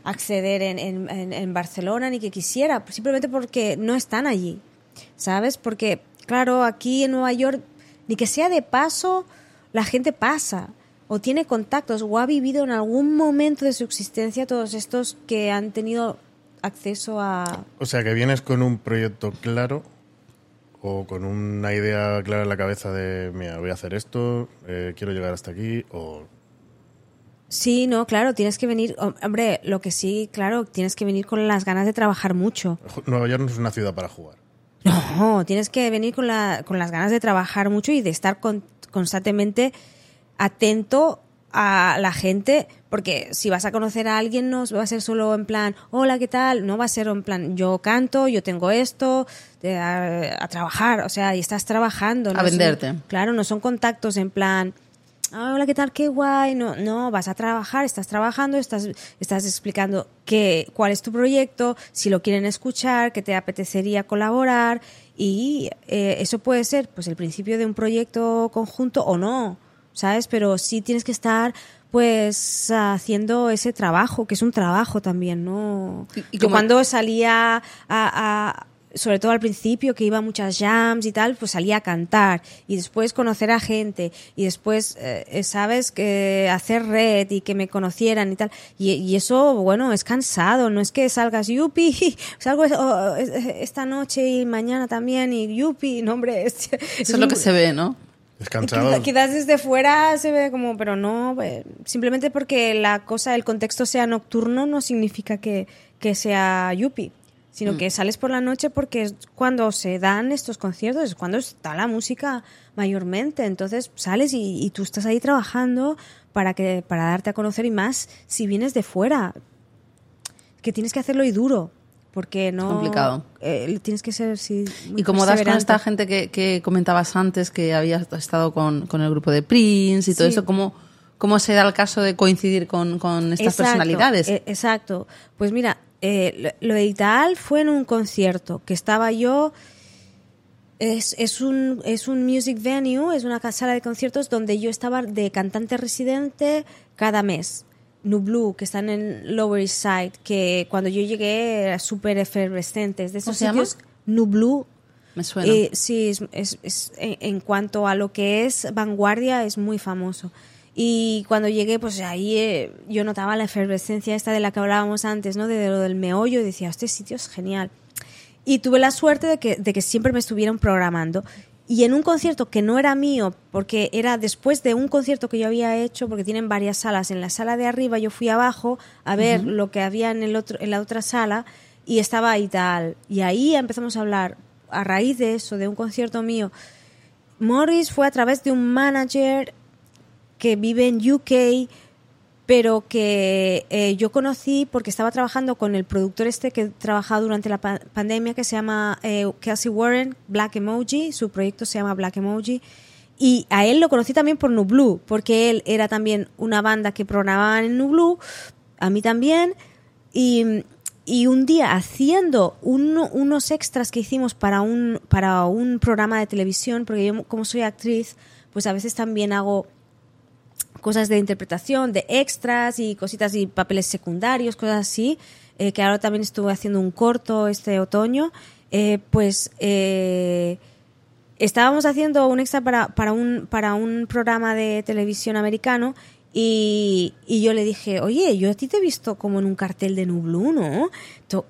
acceder en, en- en Barcelona ni que quisiera, simplemente porque no están allí, ¿sabes? Porque, claro, aquí en Nueva York, ni que sea de paso, la gente pasa o tiene contactos o ha vivido en algún momento de su existencia todos estos que han tenido acceso a... O sea, que vienes con un proyecto claro o con una idea clara en la cabeza de, mira, voy a hacer esto, eh, quiero llegar hasta aquí, o Sí, no, claro, tienes que venir, hom- hombre, lo que sí, claro, tienes que venir con las ganas de trabajar mucho. Nueva York no es una ciudad para jugar. No, tienes que venir con, la, con las ganas de trabajar mucho y de estar con- constantemente atento a la gente, porque si vas a conocer a alguien no va a ser solo en plan, hola, ¿qué tal? No va a ser en plan, yo canto, yo tengo esto, de- a, a trabajar, o sea, y estás trabajando. A no son- venderte. claro, no son contactos en plan, "Ah, hola, ¿qué tal? Qué guay. No, no, vas a trabajar, estás trabajando, estás, estás explicando qué, cuál es tu proyecto, si lo quieren escuchar, que te apetecería colaborar. Y eh, eso puede ser pues el principio de un proyecto conjunto o no, ¿sabes? Pero sí tienes que estar pues haciendo ese trabajo, que es un trabajo también, ¿no? Y- y Yo como- cuando salía a, a- sobre todo al principio, que iba a muchas jams y tal, pues salía a cantar y después conocer a gente y después, eh, ¿sabes? Que hacer red y que me conocieran y tal. Y, y eso, bueno, es cansado, no es que salgas yupi, *laughs* salgo es- es- esta noche y mañana también y yupi, no hombre. Es, Eso *laughs* es lo que se ve, ¿no? Es cansado. Quizá- Quizás desde fuera se ve como, pero no, eh, simplemente porque la cosa, el contexto sea nocturno no significa que, que sea yuppie, sino que sales por la noche porque es cuando se dan estos conciertos, es cuando está la música mayormente, entonces sales y, y tú estás ahí trabajando para, que, para darte a conocer y más si vienes de fuera, que tienes que hacerlo y duro. Porque no. complicado. eh, tienes que ser, sí. muy Y como das con esta gente que, que comentabas antes, que había estado con, con el grupo de Prince y todo Sí. eso, ¿cómo, ¿cómo se da el caso de coincidir con, con estas Exacto, personalidades? eh, exacto. Pues mira, eh, lo, lo de Ital fue en un concierto que estaba yo. Es, es, un, es un music venue, es una sala de conciertos donde yo estaba de cantante residente cada mes. Nublu, que están en Lower East Side, que cuando yo llegué era súper efervescente. Es de ¿Cómo esos llama? sitios Nublu, Me suena. eh, sí, es, es- en cuanto a lo que es vanguardia, es muy famoso. Y cuando llegué, pues ahí eh, yo notaba la efervescencia esta de la que hablábamos antes, ¿no? De, lo del meollo, y decía, este sitio es genial. Y tuve la suerte de que, de que siempre me estuvieron programando. Y en un concierto que no era mío, porque era después de un concierto que yo había hecho, porque tienen varias salas. En la sala de arriba yo fui abajo a ver lo que había en, el otro, en la otra sala y estaba ahí tal. Y ahí empezamos a hablar, a raíz de eso, de un concierto mío. Morris fue a través de un manager que vive en UK, pero que eh, yo conocí porque estaba trabajando con el productor este que trabajaba durante la pa- pandemia, que se llama eh, Kelsey Warren, Black Emoji, su proyecto se llama Black Emoji. Y a él lo conocí también por Nublu, porque él era también una banda que programaban en Nublu, a mí también. Y, y un día haciendo uno- unos extras que hicimos para un, para un programa de televisión, porque yo como soy actriz, pues a veces también hago cosas de interpretación, de extras y cositas y papeles secundarios, cosas así, eh, que ahora también estuve haciendo un corto este otoño, eh, pues eh, estábamos haciendo un extra para, para, un, para un programa de televisión americano y, y yo le dije, oye, yo a ti te he visto como en un cartel de Nublu, ¿no?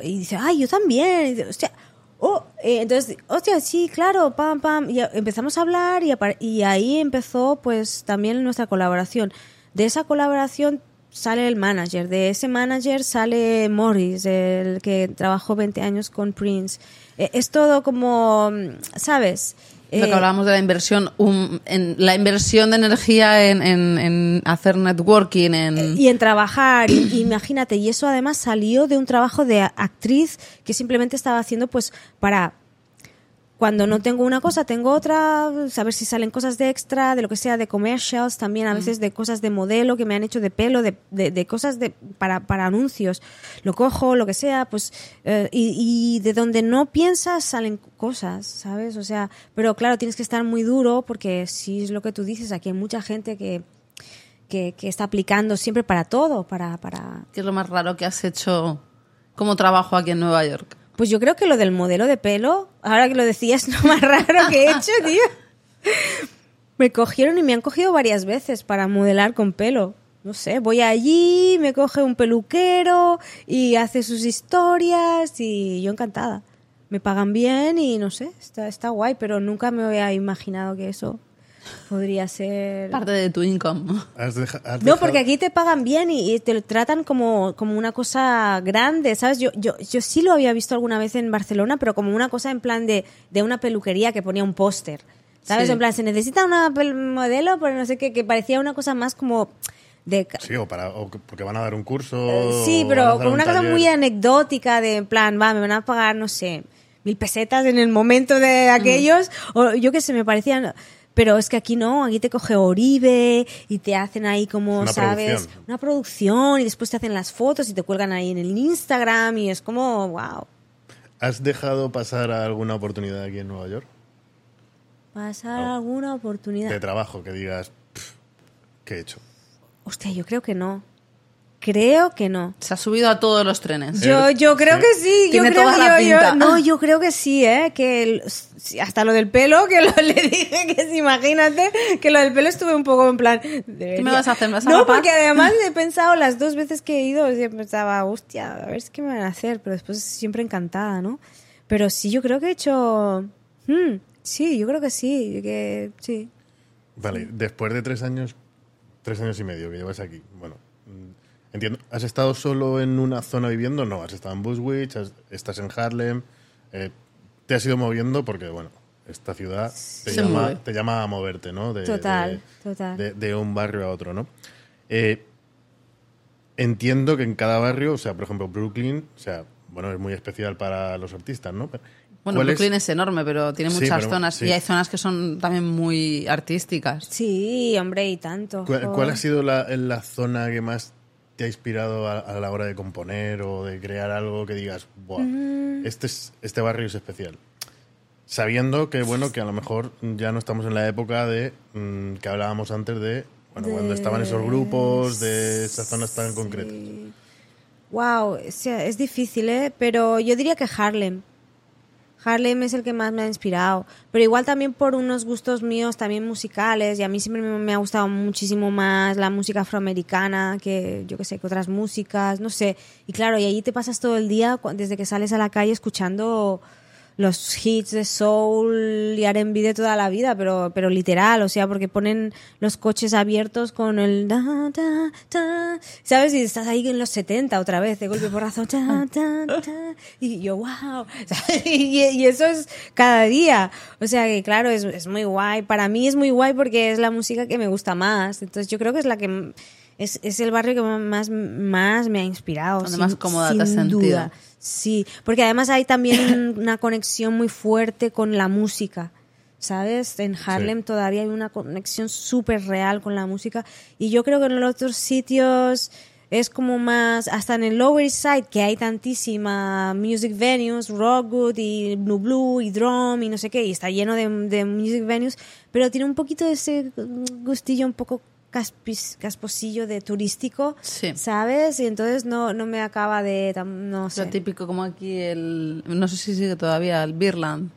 Y dice, ay, yo también. Y dice, hostia, oh, eh, entonces, hostia, sí, claro, pam, pam. Y empezamos a hablar y, y ahí empezó pues también nuestra colaboración. De esa colaboración sale el manager, de ese manager sale Morris, el que trabajó 20 años con Prince. Eh, es todo como, ¿sabes? Lo que Eh, hablábamos de la inversión, en, la inversión de energía en, en- en hacer networking, en... y en trabajar, *clears throat* imagínate, y eso además salió de un trabajo de actriz que simplemente estaba haciendo pues para cuando no tengo una cosa, tengo otra, saber si salen cosas de extra, de lo que sea, de commercials, también a veces de cosas de modelo que me han hecho de pelo, de, de, de cosas de, para, para anuncios. Lo cojo, lo que sea, pues, eh, y, y de donde no piensas salen cosas, ¿sabes? O sea, pero claro, tienes que estar muy duro porque si es lo que tú dices, aquí hay mucha gente que, que, que está aplicando siempre para todo, para, para... ¿Qué es lo más raro que has hecho como trabajo aquí en Nueva York? Pues yo creo que lo del modelo de pelo, ahora que lo decías, *laughs* lo más raro que he hecho, tío. Me cogieron y me han cogido varias veces para modelar con pelo. No sé, voy allí, me coge un peluquero y hace sus historias y yo encantada. Me pagan bien y no sé, está, está guay, pero nunca me había imaginado que eso podría ser... Parte de tu income. Has deja- has No, porque aquí te pagan bien y, y te lo tratan como, como una cosa grande, ¿sabes? Yo, yo, yo sí lo había visto alguna vez en Barcelona, pero como una cosa en plan de, de una peluquería que ponía un póster. ¿Sabes? Sí. En plan, se necesita una modelo, pero no sé qué, que parecía una cosa más como de... Sí, o, para, o porque van a dar un curso. Eh, Sí, pero con un una cosa muy anecdótica de en plan, va, me van a pagar, no sé, mil pesetas en el momento de aquellos, o yo qué sé, me parecían... Pero es que aquí no, aquí te coge Oribe y te hacen ahí como, Una ¿sabes? producción. Una producción y después te hacen las fotos y te cuelgan ahí en el Instagram y es como, wow. ¿Has dejado pasar alguna oportunidad aquí en Nueva York? Pasar No. alguna oportunidad. De trabajo, que digas, "Pff, ¿qué he hecho? Hostia, yo creo que no. Creo que no. Se ha subido a todos los trenes. Yo, yo creo Sí. que sí, yo creo toda que la yo- yo- pinta. no, *laughs* yo creo que sí, eh, que el- hasta lo del pelo, que lo, *laughs* le dije que sí, imagínate, que lo del pelo estuve un poco en plan. ¿Qué me vas a hacer? ¿Me vas a No, rapar? porque además *laughs* he pensado las dos veces que he ido, pensaba, hostia, a ver qué me van a hacer, pero después siempre encantada, ¿no? Pero sí, yo creo que he hecho, hmm, sí, yo creo que sí, que sí. Vale, después de tres años, tres años y medio que llevas aquí, bueno, entiendo, ¿has estado solo en una zona viviendo? No, has estado en Bushwick, has- estás en Harlem, eh, te has ido moviendo porque, bueno, esta ciudad te, Se llama, mueve. te llama a moverte, ¿no? De, Total, de- total. De, de un barrio a otro, ¿no? Eh, entiendo que en cada barrio, o sea, por ejemplo, Brooklyn, o sea, bueno, es muy especial para los artistas, ¿no? Pero, Bueno, ¿cuál es- Brooklyn es... enorme, pero tiene Sí, muchas pero- zonas sí. y hay zonas que son también muy artísticas. Sí, hombre, y tanto. ¿Cuál, ha sido la, la zona que más te ha inspirado a, a la hora de componer o de crear algo que digas, Buah, Mm. este, es, este barrio es especial? Sabiendo que, bueno, que a lo mejor ya no estamos en la época de mm, que hablábamos antes de, bueno, cuando estaban esos grupos, de esas zonas tan concretas. Wow, es, es difícil, ¿eh? Pero yo diría que Harlem. Harlem es el que más me ha inspirado. Pero igual también por unos gustos míos también musicales. Y a mí siempre me, ha gustado muchísimo más la música afroamericana que, yo qué sé, que otras músicas, no sé. Y claro, y allí te pasas todo el día, desde que sales a la calle, escuchando los hits de soul y R&B de toda la vida, pero, pero literal, o sea, porque ponen los coches abiertos con el da, da, da, ¿sabes? Y estás ahí en los 70 otra vez, de golpe porrazo, da, da, da, y yo, wow, *laughs* y, y eso es cada día, o sea que claro, es, es muy guay, para mí es muy guay porque es la música que me gusta más, entonces yo creo que es la que... Es, es el barrio que más, más me ha inspirado. Donde sin- más cómoda te has sentido. duda. Sí, porque además hay también *coughs* una conexión muy fuerte con la música. ¿Sabes? En Harlem Sí. todavía hay una conexión súper real con la música. Y yo creo que en los otros sitios es como más, hasta en el Lower East Side, que hay tantísima music venues, Rockwood y Blue Blue y Drum y no sé qué, y está lleno de, de music venues, pero tiene un poquito de ese gustillo un poco caspis- casposillo de turístico, Sí. ¿sabes? Y entonces no, no me acaba de, no Lo sé. típico como aquí el... No sé si sigue todavía, el Birland.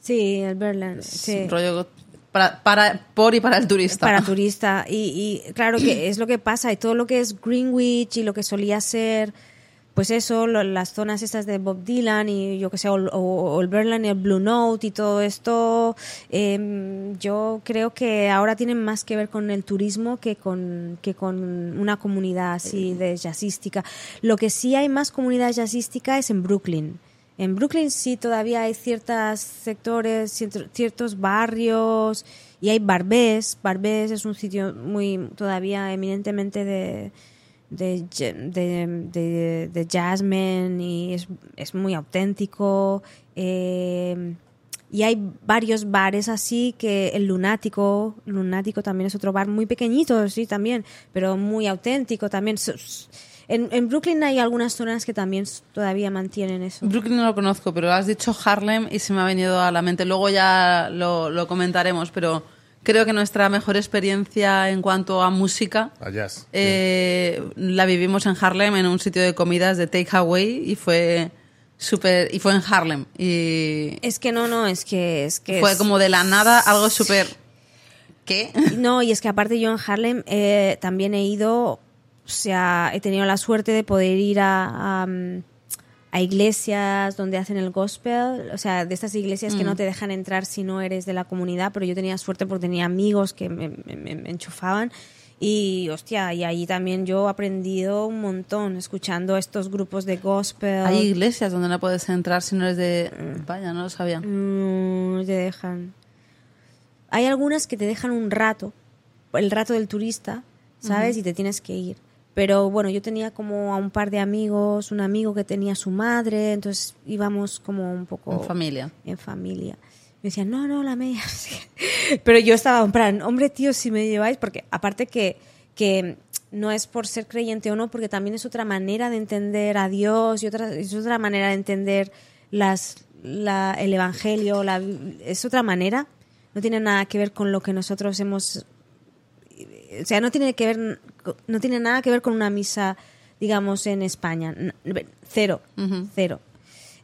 Sí, el Berlin, sí. Rollo para, para, por y para el turista. para *laughs* turista. Y, y claro que es lo que pasa. Y todo lo que es Greenwich y lo que solía ser, pues eso, lo- las zonas estas de Bob Dylan y yo que sé, o, o- o el Berlin y el Blue Note y todo esto, em, yo creo que ahora tienen más que ver con el turismo que con, que con una comunidad así de jazzística. Lo que sí hay más comunidad jazzística es en Brooklyn. En Brooklyn sí todavía hay ciertos sectores, cierto- ciertos barrios y hay Barbés. Barbés es un sitio muy todavía eminentemente de de, de, de, de jazzmen y es, es muy auténtico. eh, y hay varios bares así que el Lunático, Lunático también es otro bar muy pequeñito, sí, también, pero muy auténtico también. En, en Brooklyn hay algunas zonas que también todavía mantienen eso. Brooklyn no lo conozco, pero has dicho Harlem y se me ha venido a la mente. Luego ya lo, lo comentaremos, pero creo que nuestra mejor experiencia en cuanto a música A jazz. eh, la vivimos en Harlem en un sitio de comidas de takeaway y fue súper y fue en Harlem y Es que no, no, es que es que fue es- como de la nada algo súper ¿qué? *laughs* No, y es que aparte yo en Harlem eh, también he ido, o sea, he tenido la suerte de poder ir a, a, mm, a iglesias donde hacen el gospel, o sea, de estas iglesias que no te dejan entrar si no eres de la comunidad, pero yo tenía suerte porque tenía amigos que me, me- enchufaban. Y hostia, y ahí también yo he aprendido un montón escuchando estos grupos de gospel. Hay iglesias donde no puedes entrar si no eres de vaya, no lo sabía. No te dejan. Hay algunas que te dejan un rato, el rato del turista, ¿sabes? Y te tienes que ir. Pero bueno, yo tenía como a un par de amigos, un amigo que tenía su madre, entonces íbamos como un poco En familia. en familia. Me decían, no, no, la media. *laughs* Pero yo estaba en plan, hombre, tío, si me lleváis, porque aparte que, que no es por ser creyente o no, porque también es otra manera de entender a Dios y otra, es otra manera de entender las, la, el Evangelio, la, es otra manera. No tiene nada que ver con lo que nosotros hemos o sea, no tiene que ver, no tiene nada que ver con una misa, digamos, en España. Cero, cero.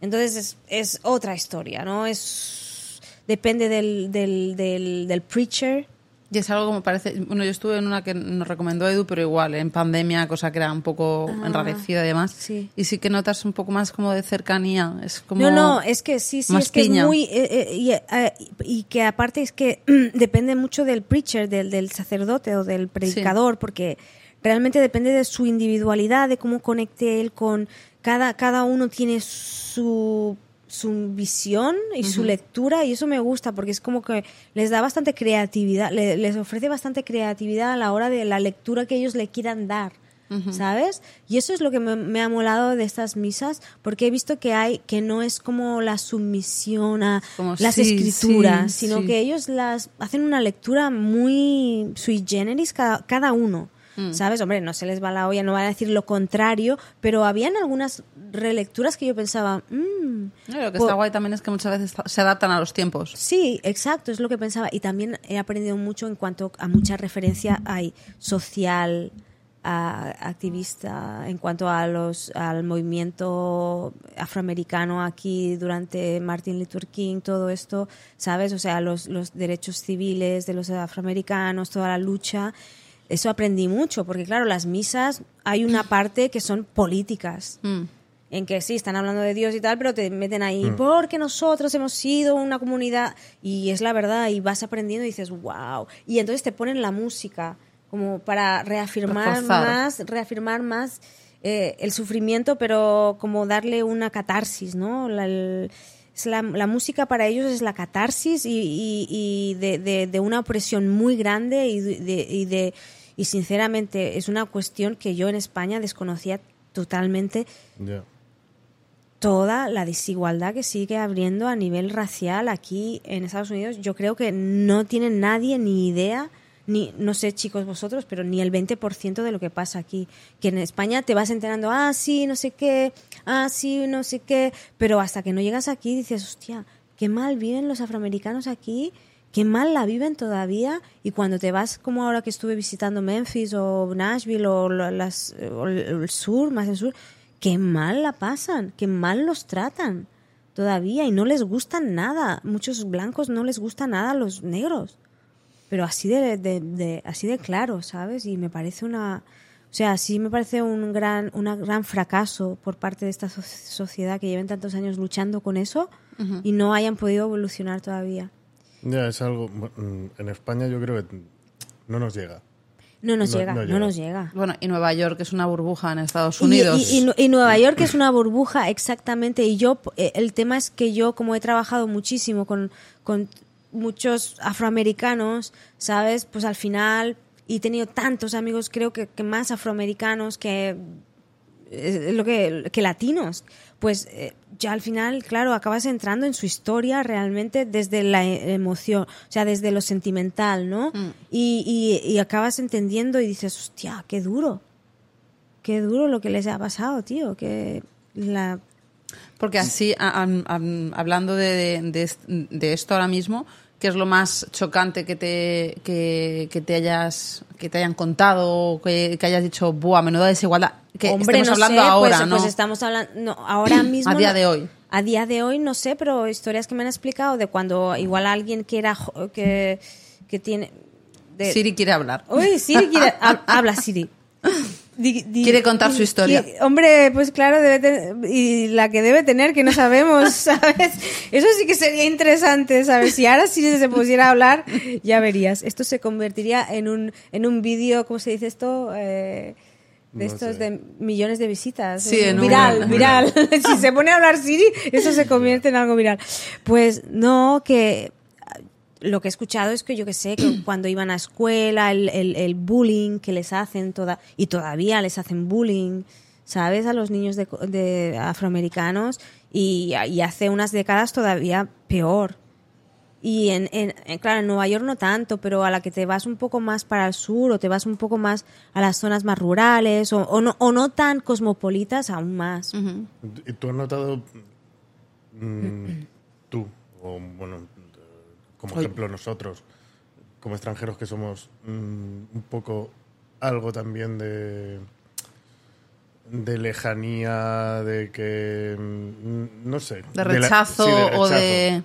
Entonces es, es otra historia, ¿no? Es depende del, del, del, del preacher. Y es algo como parece. Bueno, yo estuve en una que nos recomendó Edu, pero igual, en pandemia, cosa que era un poco enrarecida y demás. sí. Y sí que notas un poco más como de cercanía. Es como. No, no, es que sí, sí, es que es muy... eh, eh, y, eh, y que aparte es que *clears throat* depende mucho del preacher, del, del sacerdote o del predicador, porque realmente depende de su individualidad, de cómo conecte él con... Cada, cada uno tiene su su visión y su lectura y eso me gusta porque es como que les da bastante creatividad, le- les ofrece bastante creatividad a la hora de la lectura que ellos le quieran dar. ¿Sabes? Y eso es lo que me, me ha molado de estas misas, porque he visto que hay, que no es como la sumisión a Como las sí, escrituras, sí, sino sí. que ellos las hacen una lectura muy sui generis cada, cada uno. Mm. ¿Sabes? Hombre, no se les va la olla, no van a decir lo contrario, pero habían algunas relecturas que yo pensaba, mmm, No, lo que po- está guay también es que muchas veces se adaptan a los tiempos. Sí, exacto, es lo que pensaba. Y también he aprendido mucho en cuanto a mucha referencia hay social, a- activista, en cuanto a los al movimiento afroamericano aquí durante Martin Luther King, todo esto, ¿sabes? O sea, los, los derechos civiles de los afroamericanos, toda la lucha. Eso aprendí mucho, porque claro, las misas hay una parte que son políticas Mm. en que sí, están hablando de Dios y tal, pero te meten ahí, porque nosotros hemos sido una comunidad, y es la verdad, y vas aprendiendo y dices, wow. Y entonces te ponen la música, como para reafirmar Reforzar. más, reafirmar más eh, el sufrimiento, pero como darle una catarsis, ¿no? La, el- es la, la música para ellos es la catarsis y, y- y de, de- de una opresión muy grande y de, y de y sinceramente es una cuestión que yo en España desconocía totalmente toda la desigualdad que sigue abriendo a nivel racial aquí en Estados Unidos. Yo creo que no tiene nadie ni idea, ni no sé chicos vosotros, pero ni el 20% de lo que pasa aquí. Que en España te vas enterando, ah, sí, no sé qué, ah, sí, no sé qué, pero hasta que no llegas aquí dices, hostia, qué mal viven los afroamericanos aquí, qué mal la viven todavía y cuando te vas como ahora que estuve visitando Memphis o Nashville o, las, o el sur, más el sur, qué mal la pasan, qué mal los tratan todavía y no les gusta nada. Muchos blancos no les gusta nada a los negros pero así de, de- de- así de claro, ¿sabes? Y me parece una, o sea, sí me parece un gran, una gran fracaso por parte de esta so- sociedad que lleven tantos años luchando con eso y no hayan podido evolucionar todavía. Ya, es algo. bueno, En España yo creo que no nos llega. No nos No- llega, no nos llega. Bueno, y Nueva York es una burbuja en Estados Unidos. Y, y- y Nueva York es una burbuja, exactamente. Y yo, eh, el tema es que yo, como he trabajado muchísimo con, con muchos afroamericanos, ¿sabes? Pues al final, y he tenido tantos amigos, creo que, que más afroamericanos que, eh, lo que, que latinos. Pues eh, ya al final, claro, acabas entrando en su historia realmente desde la e- emoción, o sea, desde lo sentimental, ¿no? Y, y, y acabas entendiendo y dices, hostia, qué duro qué duro lo que les ha pasado, tío. Que la. Porque así, a- hablando de, de esto ahora mismo, ¿qué es lo más chocante que te, que, que te hayas que te hayan contado, que, que hayas dicho, buah, menuda desigualdad? Que Hombre, estemos no hablando sé, ahora, pues, ¿no? pues estamos hablando. No, ahora *clears throat* mismo. A día de hoy. A día de hoy, no sé, pero historias que me han explicado de cuando igual alguien que era. que, que tiene. de- Siri quiere hablar. Uy, Siri quiere. *laughs* hab- habla, Siri. Di- di- Quiere contar su historia. qui- hombre, pues claro, debe ten- y la que debe tener, que no sabemos, *laughs* ¿sabes? Eso sí que sería interesante, ¿sabes? Si ahora sí se pusiera a hablar, ya verías. Esto se convertiría en un, en un vídeo, ¿cómo se dice esto? Eh, de No estos sé. de millones de visitas. Sí, en un- viral, *laughs* viral. *laughs* si se pone a hablar Siri, eso se convierte en algo viral. Pues no, que lo que he escuchado es que yo que sé, que *clears throat* cuando iban a escuela, el, el- el bullying que les hacen toda, y todavía les hacen bullying, ¿sabes? A los niños de, de afroamericanos y, y hace unas décadas todavía peor. Y en, en- en- claro, en Nueva York no tanto, pero a la que te vas un poco más para el sur o te vas un poco más a las zonas más rurales o, o no, o no tan cosmopolitas, aún más. ¿Y tú has notado, mm, tú, o bueno, como ejemplo nosotros, como extranjeros que somos, mm, un poco algo también de de lejanía, de que, mm, no sé. De la- rechazo sí, o rechazo de-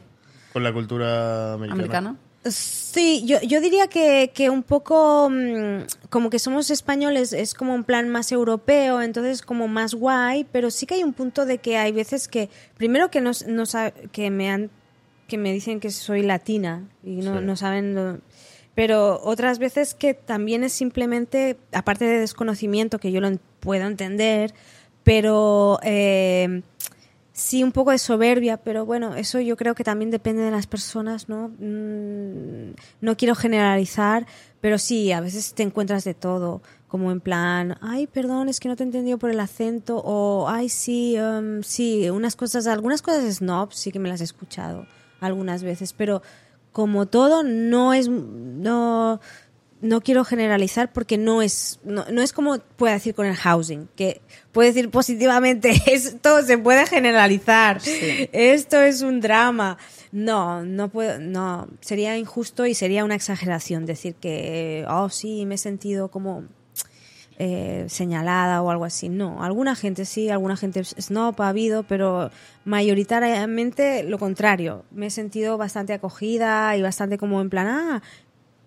Con la cultura americana. ¿Americana? Sí, yo, yo diría que, que un poco mm, como que somos españoles, es como un plan más europeo, entonces como más guay, pero sí que hay un punto de que hay veces que, primero que, nos, no sa- que, me, han, que me dicen que soy latina y no, Sí. no saben... lo- pero otras veces que también es simplemente, aparte de desconocimiento, que yo lo puedo entender, pero... eh, Sí, un poco de soberbia, pero bueno, eso yo creo que también depende de las personas, ¿no? Mm, No quiero generalizar, pero sí, a veces te encuentras de todo, como en plan, ay, perdón, es que no te he entendido por el acento, o ay, sí, em, sí, unas cosas, algunas cosas snob sí que me las he escuchado algunas veces, pero como todo, no es, no, no quiero generalizar porque no es no, no es como puede decir con el housing que puede decir positivamente *laughs* esto se puede generalizar esto es un drama. No no puedo no sería injusto y sería una exageración decir que oh sí me he sentido como eh, señalada o algo así. No, alguna gente sí, alguna gente snob ha habido, pero mayoritariamente lo contrario. Me he sentido bastante acogida y bastante como en plan, ah,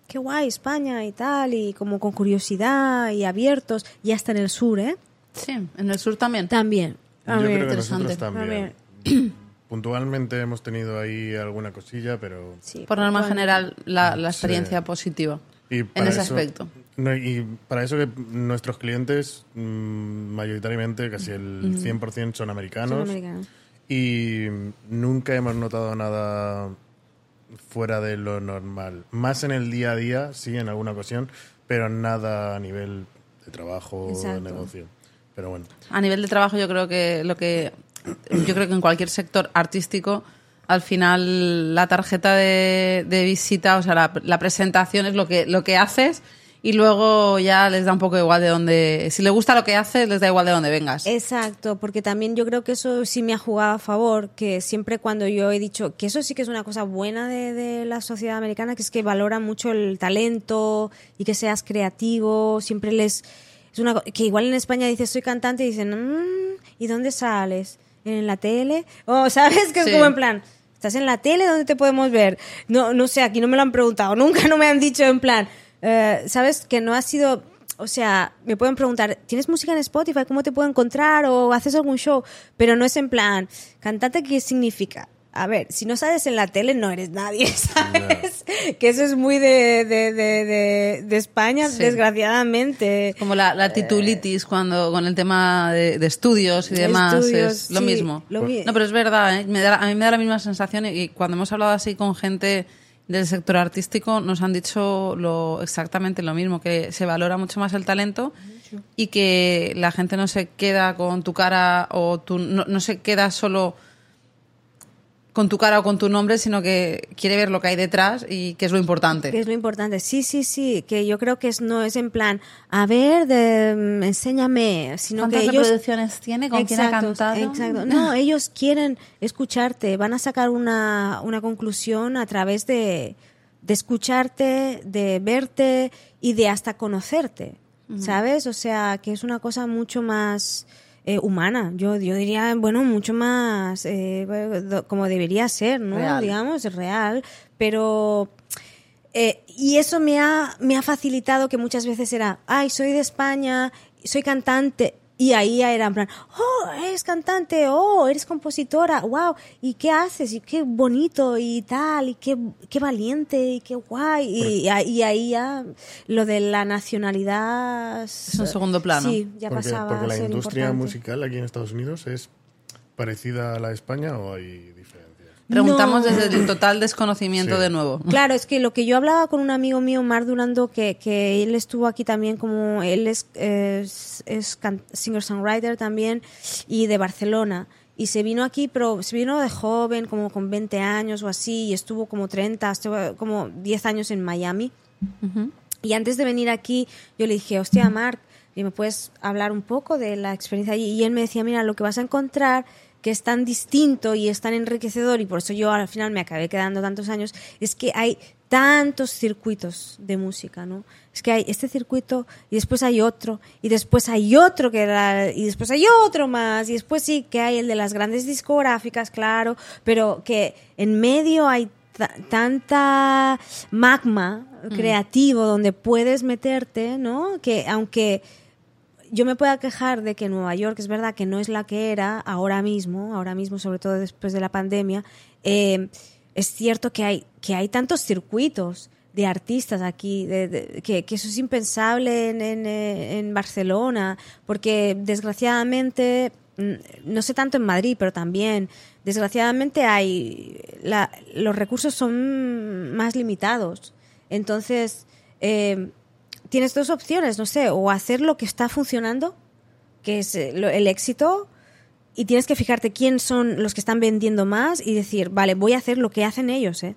qué guay España y tal, y como con curiosidad y abiertos, y hasta en el sur, ¿eh? Sí, en el sur también. También. Yo También. creo que nosotros también. *clears throat* Puntualmente hemos tenido ahí alguna cosilla, pero... Sí, Por norma general, la, la experiencia positiva Y en ese eso- aspecto. No, y para eso que nuestros clientes, mm, mayoritariamente, casi el 100% son americanos. Son americanos. Y nunca hemos notado nada fuera de lo normal. Más en el día a día, sí, en alguna ocasión, pero nada a nivel de trabajo, de negocio. Pero bueno, A nivel de trabajo, yo creo que lo que yo creo que en cualquier sector artístico, al final la tarjeta de, de visita, o sea, la, la presentación es lo que lo que haces y luego ya les da un poco igual de dónde. Si le gusta lo que haces, les da igual de dónde vengas. Exacto, porque también yo creo que eso sí me ha jugado a favor, que siempre cuando yo he dicho que eso sí que es una cosa buena de, de la sociedad americana, que es que valora mucho el talento y que seas creativo, siempre les... Es una, que igual en España dices soy cantante y dicen, "Mm, ¿y dónde sales? ¿En la tele? O *laughs* sabes que es Sí. como en plan, ¿estás en la tele? ¿Dónde te podemos ver? No, no sé, aquí no me lo han preguntado, *laughs* nunca no me han dicho en plan, eh, ¿sabes? Que no ha sido, o sea, me pueden preguntar, ¿tienes música en Spotify? ¿Cómo te puedo encontrar? ¿O haces algún show? Pero no es en plan, ¿cantante qué significa? A ver, si no sales en la tele, no eres nadie, *laughs* ¿sabes? Que eso es muy de, de, de, de, de España, Sí. desgraciadamente. Como la, la titulitis cuando con el tema de, estudios y De demás estudios, es lo sí, mismo. lo no, pero es verdad, ¿eh? Me da- a mí me da la misma sensación y cuando hemos hablado así con gente del sector artístico nos han dicho lo exactamente lo mismo, que se valora mucho más el talento y que la gente no se queda con tu cara o tu, no, no se queda solo con tu cara o con tu nombre, sino que quiere ver lo que hay detrás y que es lo importante. Que es lo importante. Sí, sí, sí. Que yo creo que es, no es en plan, a ver, de, mm, enséñame, sino que ¿Cuántas ellos. reproducciones tiene? ¿Con quién ha cantado? Exacto. *laughs* No, ellos quieren escucharte, van a sacar una, una conclusión a través de, de escucharte, de verte y de hasta conocerte, ¿sabes? O sea, que es una cosa mucho más eh, humana. Yo, yo diría, bueno, mucho más eh, como debería ser, ¿no? Real. Digamos, real, pero... Eh, y eso me ha, me ha facilitado que muchas veces era, ay, soy de España, soy cantante. Y ahí ya era en plan, oh, eres cantante, oh, eres compositora, wow, ¿y qué haces? Y qué bonito y tal, y qué, qué valiente, y qué guay. Y, y ahí ya lo de la nacionalidad... Es un segundo plano. Sí, ya porque, pasaba porque a la ser industria importante. musical aquí en Estados Unidos es parecida a la de España o hay. Preguntamos No. desde el total desconocimiento Sí. de nuevo. Claro, es que lo que yo hablaba con un amigo mío, Mar Durando, que, que él estuvo aquí también como, él es, es, es singer-songwriter también y de Barcelona. Y se vino aquí, pero se vino de joven, como con 20 años o así, y estuvo como 30, estuvo como 10 años en Miami. Y antes de venir aquí, yo le dije, hostia, Marc, ¿y ¿me puedes hablar un poco de la experiencia allí? Y él me decía, mira, lo que vas a encontrar que es tan distinto y es tan enriquecedor, y por eso yo al final me acabé quedando tantos años, es que hay tantos circuitos de música, ¿no? Es que hay este circuito y después hay otro y después hay otro que era, y después hay otro más y después sí que hay el de las grandes discográficas, claro, pero que en medio hay ta- tanta magma creativo donde puedes meterte, ¿no? Que aunque yo me pueda quejar de que Nueva York es verdad que no es la que era ahora mismo, ahora mismo, sobre todo después de la pandemia, eh, es cierto que hay, que hay tantos circuitos de artistas aquí, de- que eso es impensable en, en, eh, en Barcelona, porque desgraciadamente, mm, no sé tanto en Madrid, pero también, desgraciadamente hay, la- los recursos son más limitados. Entonces, eh, tienes dos opciones, no sé, o hacer lo que está funcionando, que es eh, el éxito, y tienes que fijarte quién son los que están vendiendo más y decir, vale, voy a hacer lo que hacen ellos, ¿eh?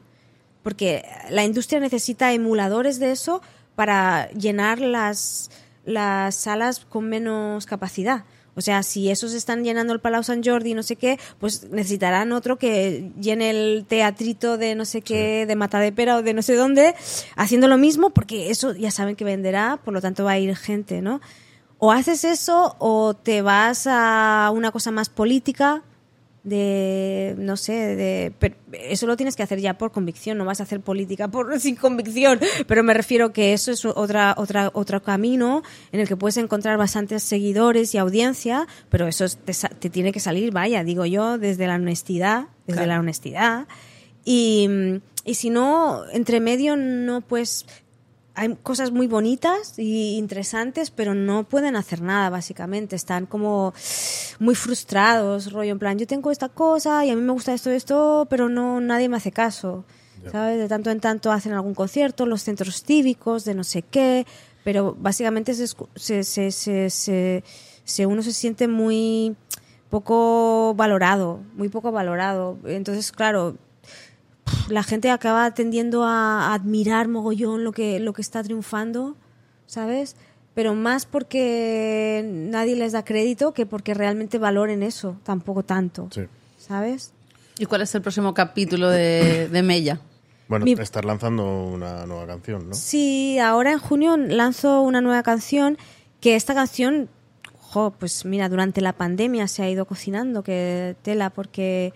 Porque la industria necesita emuladores de eso para llenar las, las salas con menos capacidad. O sea, si esos están llenando el Palau Sant Jordi no sé qué, pues necesitarán otro que llene el teatrito de no sé qué, de Matadepera o de no sé dónde, haciendo lo mismo, porque eso ya saben que venderá, por lo tanto va a ir gente, ¿no? O haces eso o te vas a una cosa más política, de no sé de pero eso lo tienes que hacer ya por convicción no vas a hacer política por *laughs* sin convicción pero me refiero que eso es otra otra otro camino en el que puedes encontrar bastantes seguidores y audiencia pero eso es- te, te tiene que salir vaya digo yo desde la honestidad desde Claro. la honestidad y, y si no entre medio no pues hay cosas muy bonitas y interesantes, pero no pueden hacer nada, básicamente. Están como muy frustrados, rollo en plan, yo tengo esta cosa y a mí me gusta esto, esto, pero no nadie me hace caso. ¿Sabes? De tanto en tanto hacen algún concierto, los centros cívicos, de no sé qué, pero básicamente se, escu- se, se, se, se- se- uno se siente muy poco valorado, muy poco valorado. Entonces, claro, la gente acaba tendiendo a admirar mogollón lo que, lo que está triunfando, ¿sabes? Pero más porque nadie les da crédito que porque realmente valoren eso, tampoco tanto, Sí. ¿sabes? ¿Y cuál es el próximo capítulo de, de Mella? Bueno, Mi- estar lanzando una nueva canción, ¿no? Sí, ahora en junio lanzo una nueva canción, que esta canción, jo, pues mira, durante la pandemia se ha ido cocinando, que tela, porque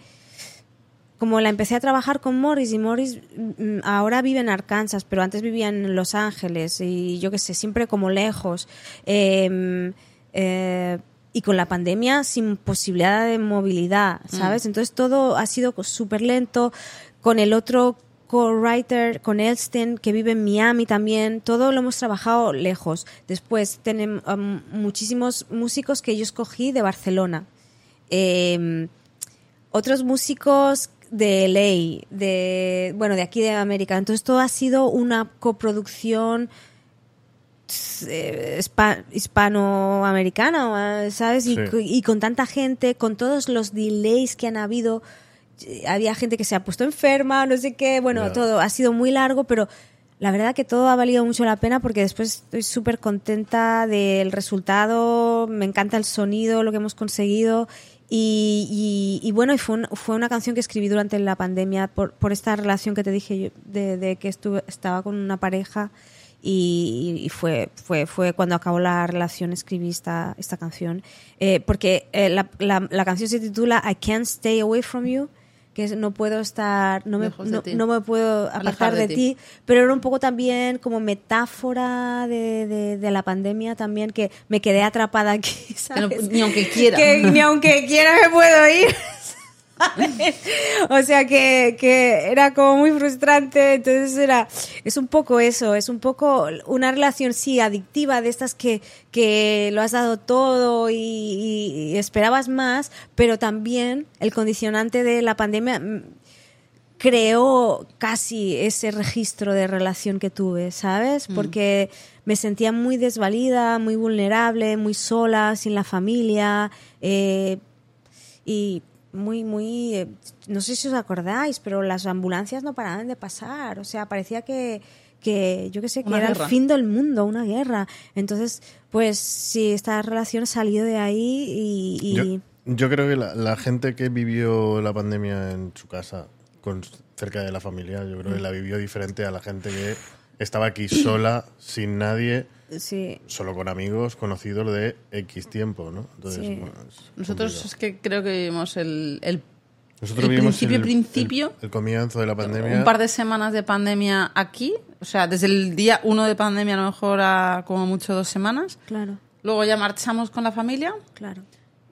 como la empecé a trabajar con Morris y Morris mm, ahora vive en Arkansas, pero antes vivía en Los Ángeles y yo qué sé, siempre como lejos. Eh, eh, y con la pandemia sin posibilidad de movilidad, ¿sabes? Entonces todo ha sido súper lento. Con el otro co-writer, con Elsten, que vive en Miami también, todo lo hemos trabajado lejos. Después tenemos um, muchísimos músicos que yo escogí de Barcelona. Eh, otros músicos de LA, de bueno, de aquí de América. Entonces todo ha sido una coproducción eh, hispa- hispanoamericana, ¿sabes? Y, Sí. co- y con tanta gente, con todos los delays que han habido, había gente que se ha puesto enferma, no sé qué, bueno, todo ha sido muy largo, pero la verdad que todo ha valido mucho la pena porque después estoy súper contenta del resultado, me encanta el sonido, lo que hemos conseguido y, y- y bueno, fue, un- fue una canción que escribí durante la pandemia por, por esta relación que te dije yo, de, que estuve, estaba con una pareja y, fue, fue, fue cuando acabó la relación escribí esta, esta canción. Eh, porque eh, la canción se titula I Can't Stay Away From You, que es no puedo estar, no me, no, me puedo apartar de de, ti. pero era un poco también como metáfora de, de, de la pandemia también, que me quedé atrapada aquí, *laughs* ¿sabes? ni aunque quiera. Que ni aunque quiera me puedo ir. *laughs* ¿sabes? *laughs* O sea que, que era como muy frustrante, entonces era, es un poco eso, es un poco una relación sí adictiva de estas que, que lo has dado todo y, y- y esperabas más, pero también el condicionante de la pandemia mm, creó casi ese registro de relación que tuve, ¿sabes? Porque me sentía muy desvalida, muy vulnerable, muy sola, sin la familia, eh, y muy, muy, eh, no sé si os acordáis, pero las ambulancias no paraban de pasar, o sea, parecía que, que yo qué sé, que Una era guerra. el fin del mundo, una guerra. Entonces, pues sí, esta relación salió de ahí y... y- Yo, yo creo que la, la gente que vivió la pandemia en su casa, con, cerca de la familia, yo creo que la vivió diferente a la gente que estaba aquí sola, sin nadie, sí, solo con amigos conocidos de X tiempo, ¿no? Entonces, Sí. bueno, es Nosotros complicado. es que creo que vimos el, el- Nosotros el vivimos principio, el, principio, el- el comienzo de la pandemia. un par de semanas de pandemia aquí, o sea, desde el día uno de pandemia a lo mejor a como mucho dos semanas. claro, Luego ya marchamos con la familia claro.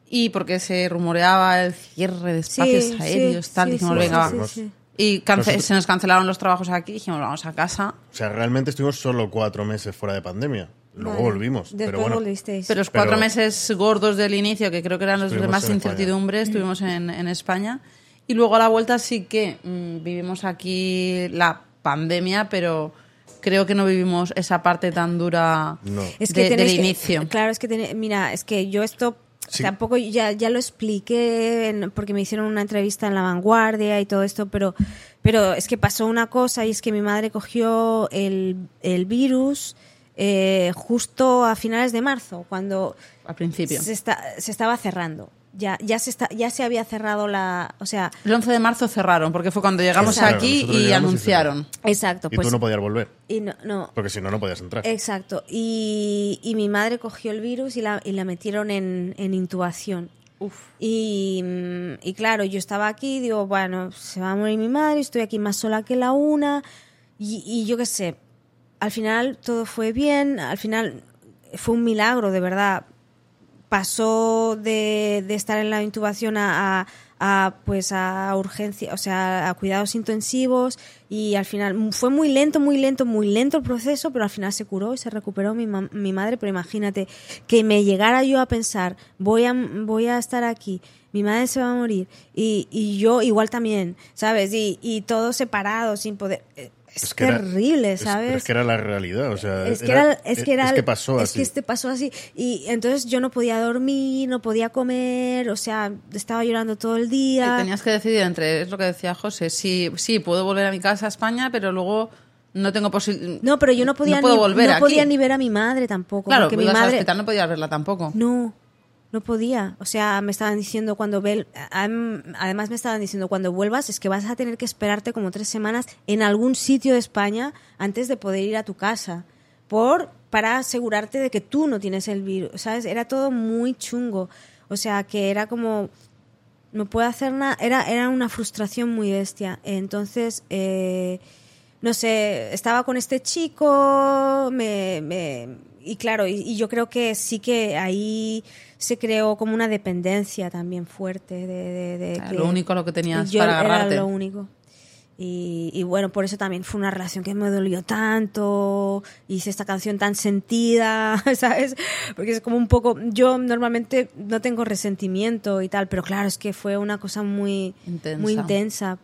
y porque se rumoreaba el cierre de espacios Sí, aéreos, sí, tal, sí, dijimos, sí, venga, sí, va. sí, sí. Y cance- Nosotros- se nos cancelaron los trabajos aquí, dijimos, vamos a casa. O sea, realmente estuvimos solo cuatro meses fuera de pandemia. Luego Vale. volvimos. Después pero bueno, volvisteis. Pero los Pero- cuatro meses gordos del inicio, que creo que eran los de más incertidumbre, estuvimos en, en España. Y luego a la vuelta sí que mm, vivimos aquí la pandemia, pero creo que no vivimos esa parte tan dura No. Es de- que del tenéis que- inicio. claro, es que tené- mira, es que yo esto Sí. tampoco ya, ya lo expliqué en- porque me hicieron una entrevista en La Vanguardia y todo esto, pero, pero es que pasó una cosa y es que mi madre cogió el, el virus eh, justo a finales de marzo, cuando al principio. se, está, se estaba cerrando. Ya, ya, se está, ya se había cerrado la... O sea, El 11 de marzo cerraron, porque fue cuando llegamos aquí y llegamos y anunciaron. exacto. y pues, tú no podías volver, y no, no, porque si no, no podías entrar. Exacto. Y, y mi madre cogió el virus y la, y la metieron en, en intubación. Y, mm, y claro, yo estaba aquí, digo, bueno, se va a morir mi madre, estoy aquí más sola que la una. Y, y yo qué sé, al final todo fue bien, al final fue un milagro, de verdad. Pasó de, de estar en la intubación a, a- pues a urgencia, o sea, a cuidados intensivos y al final fue muy lento, muy lento, muy lento el proceso, pero al final se curó y se recuperó mi, mam- mi madre, pero imagínate que me llegara yo a pensar, voy a, voy a estar aquí, mi madre se va a morir y, y yo igual también, ¿sabes? Y, y todos separados sin poder... eh, Es, que era- terrible, es- ¿sabes? pero es que era la realidad, o sea, es que era, es que era es que pasó es así. que este pasó así y entonces yo no podía dormir no podía comer o sea estaba llorando todo el día tenías que decidir entre, es lo que decía José, sí, sí, puedo volver a mi casa a España, pero luego no tengo posibilidad. No, pero yo no podía, puedo ni, volver no aquí. podía ni ver a mi madre tampoco. Claro, porque mi al madre. hospital no podías verla tampoco. No, no podía. O sea, me estaban diciendo cuando ve, además me estaban diciendo cuando vuelvas es que vas a tener que esperarte como tres semanas en algún sitio de España antes de poder ir a tu casa, por para asegurarte de que tú no tienes el virus, ¿sabes? Era todo muy chungo. O sea, que era como no puedo hacer nada, era, era una frustración muy bestia. Entonces, eh, no sé, estaba con este chico, me, y claro, y yo creo que sí que ahí se creó como una dependencia también fuerte de, de- de que lo único lo que tenías yo para agarrarte. Era lo único. Y, y bueno, por eso también fue una relación que me dolió tanto. Hice esta canción tan sentida, *laughs* ¿sabes? Porque es como un poco. Yo normalmente no tengo resentimiento y tal, pero claro, es que fue una cosa muy Intensa. muy intensa.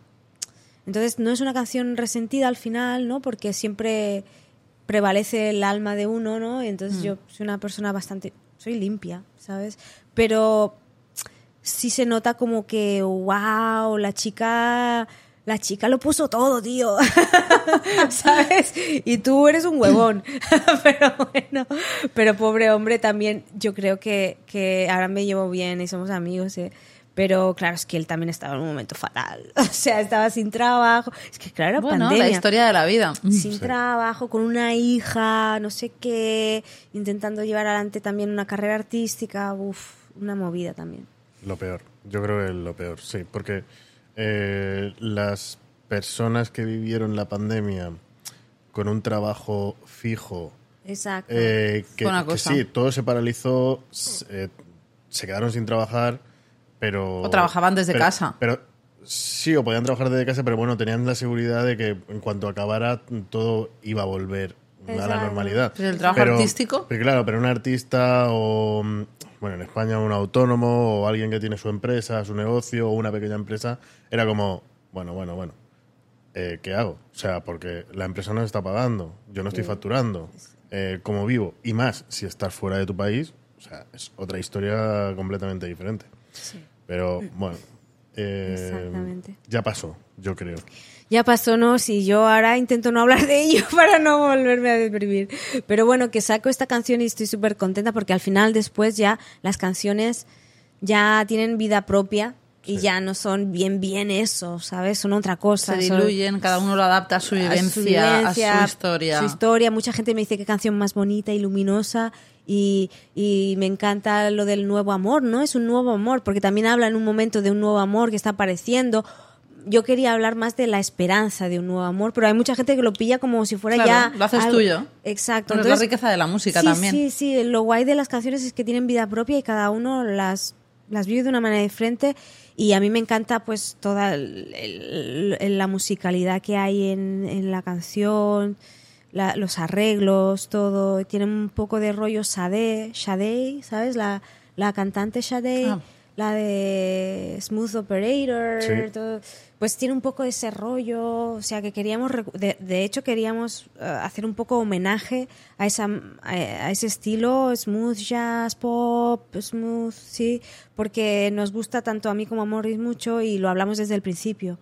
Entonces, no es una canción resentida al final, ¿no? Porque siempre prevalece el alma de uno, ¿no? Y entonces yo soy una persona bastante. Soy limpia, ¿sabes? Pero sí se nota como que, wow, la chica, la chica lo puso todo, tío. *laughs* ¿Sabes? Y tú eres un huevón. *laughs* pero bueno, pero pobre hombre también, yo creo que, que ahora me llevo bien y somos amigos, ¿eh? Pero claro, es que él también estaba en un momento fatal. *laughs* O sea, estaba sin trabajo. Es que claro, era Bueno, pandemia la historia de la vida. sin trabajo, con una hija, no sé qué, intentando llevar adelante también una carrera artística, uff, una movida también. Lo peor, yo creo que es lo peor, sí, porque eh, las personas que vivieron la pandemia con un trabajo fijo, Exacto. eh, que, que cosa. sí, todo se paralizó, eh, se quedaron sin trabajar, pero... O trabajaban desde pero- casa. Pero sí, o podían trabajar desde casa, pero bueno, tenían la seguridad de que en cuanto acabara todo iba a volver a la normalidad. Pues el trabajo artístico. pero claro, pero un artista o, mm, bueno, en España un autónomo o alguien que tiene su empresa, su negocio o una pequeña empresa, era como, bueno, bueno, bueno, eh, ¿qué hago? O sea, porque la empresa no está pagando, yo no estoy facturando, eh, ¿cómo vivo? Y más, si estás fuera de tu país, o sea, es otra historia completamente diferente. Pero bueno, eh, Exactamente. ya pasó, yo creo. Ya pasó, ¿no? Si yo ahora intento no hablar de ello *laughs* para no volverme a deprimir. Pero bueno, que saco esta canción y estoy súper contenta porque al final después ya las canciones ya tienen vida propia y ya no son bien bien eso, ¿sabes? Son otra cosa. Se son- diluyen, cada uno lo adapta a su a vivencia, su vivencia, a su historia. su historia. Mucha gente me dice qué canción más bonita y luminosa y, y me encanta lo del nuevo amor, ¿no? Es un nuevo amor, porque también habla en un momento de un nuevo amor que está apareciendo. Yo quería hablar más de la esperanza de un nuevo amor, pero hay mucha gente que lo pilla como si fuera Claro, ya... lo haces algo- tuyo. Exacto. Bueno, es la riqueza de la música sí, también. Sí, sí, lo guay de las canciones es que tienen vida propia y cada uno las, las vive de una manera diferente y a mí me encanta pues toda el- el- la musicalidad que hay en, en la canción, la- los arreglos, todo. Tiene un poco de rollo Sade, Sade, ¿sabes? La, la cantante Sade, Ah. la de Smooth Operator, Sí. todo. Pues tiene un poco de ese rollo, o sea que queríamos, recu- de, de hecho queríamos eh, hacer un poco homenaje a, esa, a, a ese estilo, smooth jazz, pop, smooth, sí, porque nos gusta tanto a mí como a Morris mucho y lo hablamos desde el principio,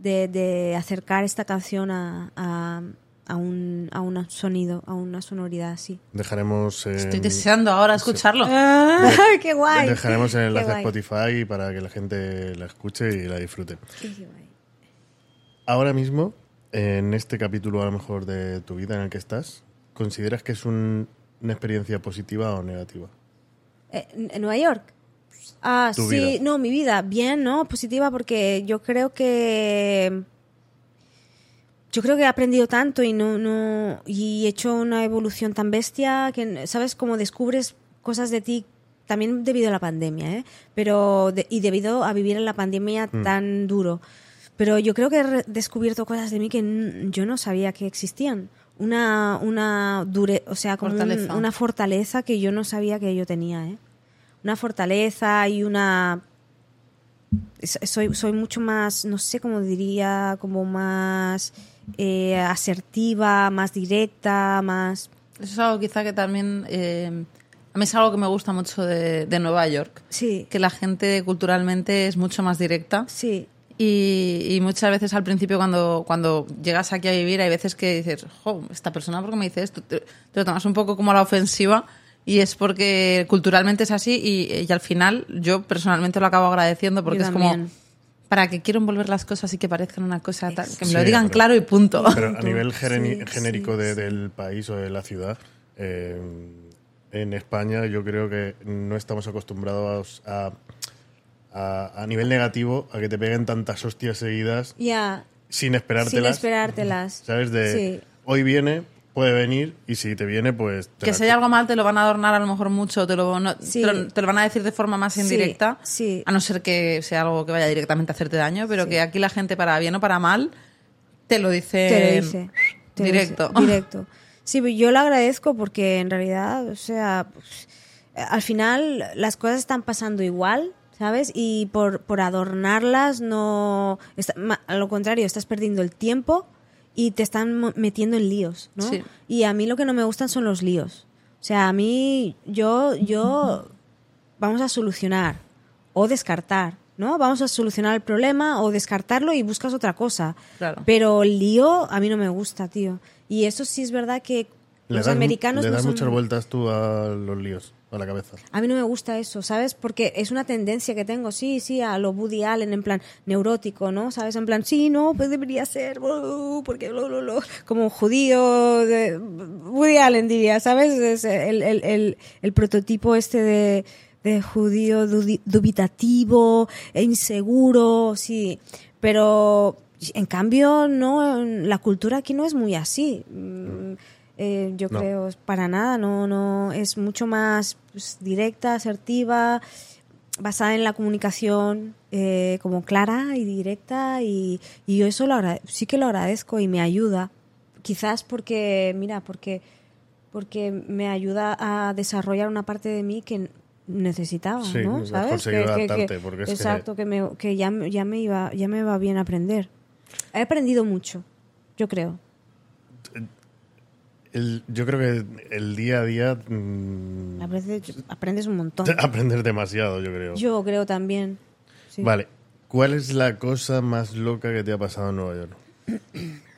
de, de acercar esta canción a, a, a un, a un sonido, a una sonoridad así. Dejaremos... eh, Estoy deseando ahora escucharlo. ¡Ah, ¡Qué guay! Dejaremos el enlace a. Spotify para que la gente la escuche y la disfrute. Qué guay. Ahora mismo, en este capítulo a lo mejor de tu vida en el que estás, ¿consideras que es un- una experiencia positiva o negativa? Eh, ¿En Nueva York? Ah, Tu sí, vida. no, mi vida, bien, ¿no? Positiva porque yo creo que yo creo que he aprendido tanto y no no y he hecho una evolución tan bestia que sabes cómo descubres cosas de ti también debido a la pandemia, ¿eh? Pero de- y debido a vivir en la pandemia Mm. tan duro. Pero yo creo que he descubierto cosas de mí que yo no sabía que existían. Una una dure, o sea, como un- Fortaleza. una fortaleza que yo no sabía que yo tenía, ¿eh? Una fortaleza y una soy, soy mucho más, no sé cómo diría, como más eh, asertiva, más directa, más... Eso es algo quizá que también... eh, a mí es algo que me gusta mucho de, de Nueva York. Sí, Que la gente culturalmente es mucho más directa sí, Y, y muchas veces al principio cuando, cuando llegas aquí a vivir hay veces que dices, jo, esta persona por qué me dice esto, te, te lo tomas un poco como a la ofensiva y es porque culturalmente es así y, y al final yo personalmente lo acabo agradeciendo porque Yo es como. Para que quiero envolver las cosas y que parezcan una cosa tal, que me lo Sí, digan pero- claro y punto. Pero a nivel Sí, genérico sí, de- sí. del país o de la ciudad, eh, en España yo creo que no estamos acostumbrados a, a, a nivel negativo a que te peguen tantas hostias seguidas Ya, sin sin esperártelas. esperártelas. ¿Sabes? De Sí. hoy viene, puede venir y si te viene, pues... te que la- si hay algo mal te lo van a adornar a lo mejor mucho, te lo, no- Sí. te lo, te lo van a decir de forma más indirecta, sí. a no ser que sea algo que vaya directamente a hacerte daño, pero Sí. que aquí la gente para bien o para mal te lo dice, te lo dice. te lo directo. dice, *laughs* directo. Sí, pues yo lo agradezco porque en realidad, o sea, pues, al final las cosas están pasando igual, ¿sabes? Y por, por adornarlas no... está- ma- a lo contrario, estás perdiendo el tiempo y te están metiendo en líos, ¿no? Sí. Y a mí lo que no me gustan son los líos. O sea, a mí, yo, yo, vamos a solucionar o descartar, ¿no? Vamos a solucionar el problema o descartarlo y buscas otra cosa. Claro. Pero el lío a mí no me gusta, tío. Y eso sí es verdad que los americanos le no son- muchas vueltas tú a los líos, a la cabeza. A mí no me gusta eso, ¿sabes? Porque es una tendencia que tengo, sí, sí, a lo Woody Allen, en plan neurótico, ¿no? ¿Sabes? En plan, sí, no, pues debería ser, uh, porque lo, lo, lo, como judío, de, Woody Allen diría, ¿sabes? Es el, el, el, el prototipo este de, de judío dubitativo, e inseguro, sí. Pero, en cambio, no, la cultura aquí no es muy así. Mm, eh, yo No. creo, para nada, no, no, es mucho más pues, directa, asertiva, basada en la comunicación eh, como clara y directa y, y yo eso lo sí que lo agradezco y me ayuda. Quizás porque, mira, porque, porque me ayuda a desarrollar una parte de mí que necesitaba, Sí, ¿no? ¿Sabes? conseguido adaptarte, porque es que- exacto, que, me, que ya, ya me iba, ya me va bien aprender. He aprendido mucho, yo creo. El- yo creo que el día a día... mm, Aprendes, aprendes un montón. *laughs* aprender demasiado, yo creo. Yo creo también. sí. Vale. ¿Cuál es la cosa más loca que te ha pasado en Nueva York? *coughs*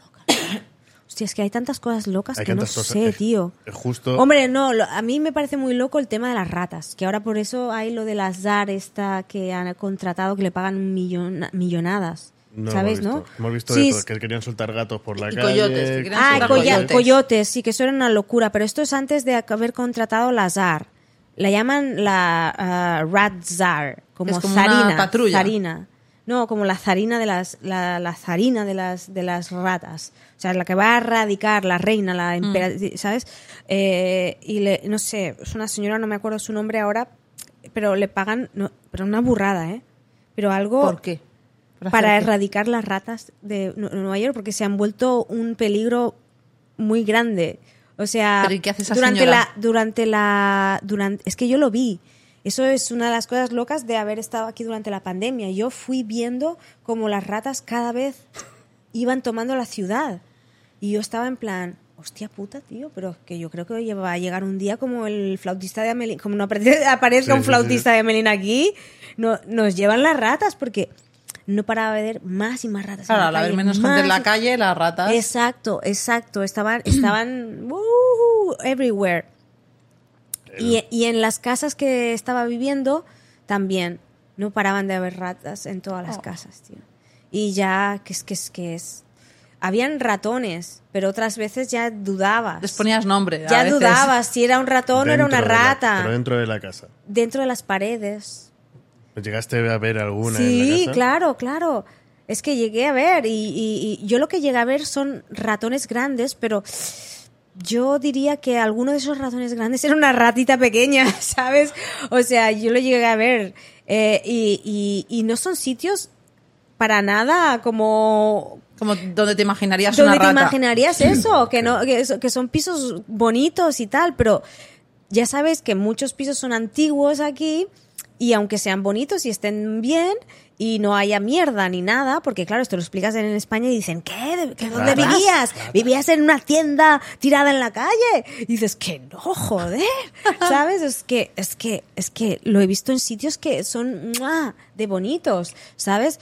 Hostia, es que hay tantas cosas locas Hay que no cosas. sé, tío. Justo. Hombre, no, lo- a mí me parece muy loco el tema de las ratas, que ahora por eso hay lo de la ZAR esta que han contratado que le pagan millon- millonadas, no ¿sabes, hemos no? visto. Hemos visto Sí, de todo, es- que querían soltar gatos por la Y calle. coyotes, que Ah, coyotes. coyotes. sí, que eso era una locura, pero esto es antes de haber contratado la ZAR. La llaman la ah, Rat ZAR, como, Es como una zarina, patrulla. zarina. No, como la zarina de las la, la zarina de las de las ratas. O sea, la que va a erradicar la reina, la Mm. emperatriz, ¿sabes? Eh, y le, no sé, es una señora, no me acuerdo su nombre ahora, pero le pagan, no, pero una burrada, ¿eh? Pero algo ¿Por qué? ¿Por para erradicar las ratas de Nu- Nueva York porque se han vuelto un peligro muy grande. O sea, ¿Pero y qué hace esa durante señora? la durante la durante es que yo lo vi. Eso es una de las cosas locas de haber estado aquí durante la pandemia. Yo fui viendo como las ratas cada vez iban tomando la ciudad. Y yo estaba en plan, hostia puta, tío, pero que yo creo que va a llegar un día como el flautista de Amelín, como no *laughs* apare- aparezca Sí, un sí, flautista de Amelín aquí, no, nos llevan las ratas porque no paraba de haber más y más ratas. Claro, la al haber menos gente en la calle, las ratas. Exacto, exacto. Estaban, estaban woohoo, *clears throat* everywhere. Y, y en las casas que estaba viviendo también no paraban de haber ratas en todas las Oh. casas, tío. Y ya, que es que es que es. Habían ratones, pero otras veces ya dudabas. Les ponías nombre. a ya veces. dudabas si era un ratón o era una dentro de la- rata. pero dentro de la casa. Dentro de las paredes. ¿Llegaste a ver alguna en Sí, la casa? claro, claro. Es que llegué a ver y, y- y yo lo que llegué a ver son ratones grandes, pero yo diría que alguno de esos ratones grandes *laughs* era una ratita pequeña, *laughs* ¿sabes? O sea, yo lo llegué a ver eh, y, y- y no son sitios para nada como Como donde te imaginarías ¿Dónde una te imaginarías eso? Que, no, que, eso- que son pisos bonitos y tal, pero ya sabes que muchos pisos son antiguos aquí y aunque sean bonitos y estén bien y no haya mierda ni nada, porque claro, esto lo explicas en España y dicen, ¿qué? ¿De- que ¿Dónde vivías? ¿Vivías en una tienda tirada en la calle? Y dices, que no, joder, *laughs* ¿sabes? Es que, es que, es que lo he visto en sitios que son ¡mua! de bonitos, ¿sabes?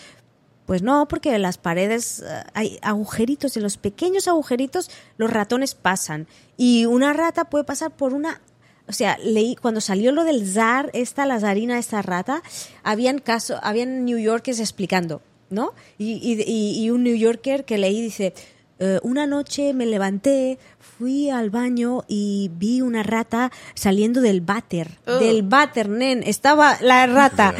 Pues no, porque en las paredes eh, hay agujeritos, en los pequeños agujeritos los ratones pasan. Y una rata puede pasar por una... O sea, leí, cuando salió lo del zar, esta, la zarina, esta rata, habían caso, habían New Yorkers explicando, ¿no? Y, y- y- un New Yorker que leí dice, "Eh, una noche me levanté, fui al baño y vi una rata saliendo del váter. Ugh. Del váter, nen. Estaba la rata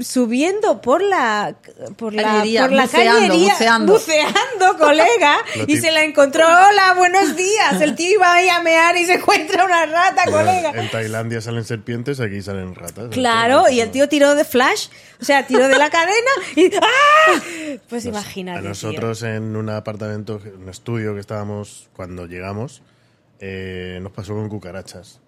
subiendo por la por la, por la buceando, cañería, buceando. buceando, colega, *laughs* y se la encontró. Hola, buenos días. El tío iba ahí a mear y se encuentra una rata, colega. En Tailandia salen serpientes, aquí salen ratas. Claro, y el tío tiró de flash, o sea, tiró de la cadena y *laughs* ¡ah! Pues Nos- imagínate. A tío. nosotros en un apartamento, un estudio que estábamos cuando llegamos, eh, nos pasó con cucarachas.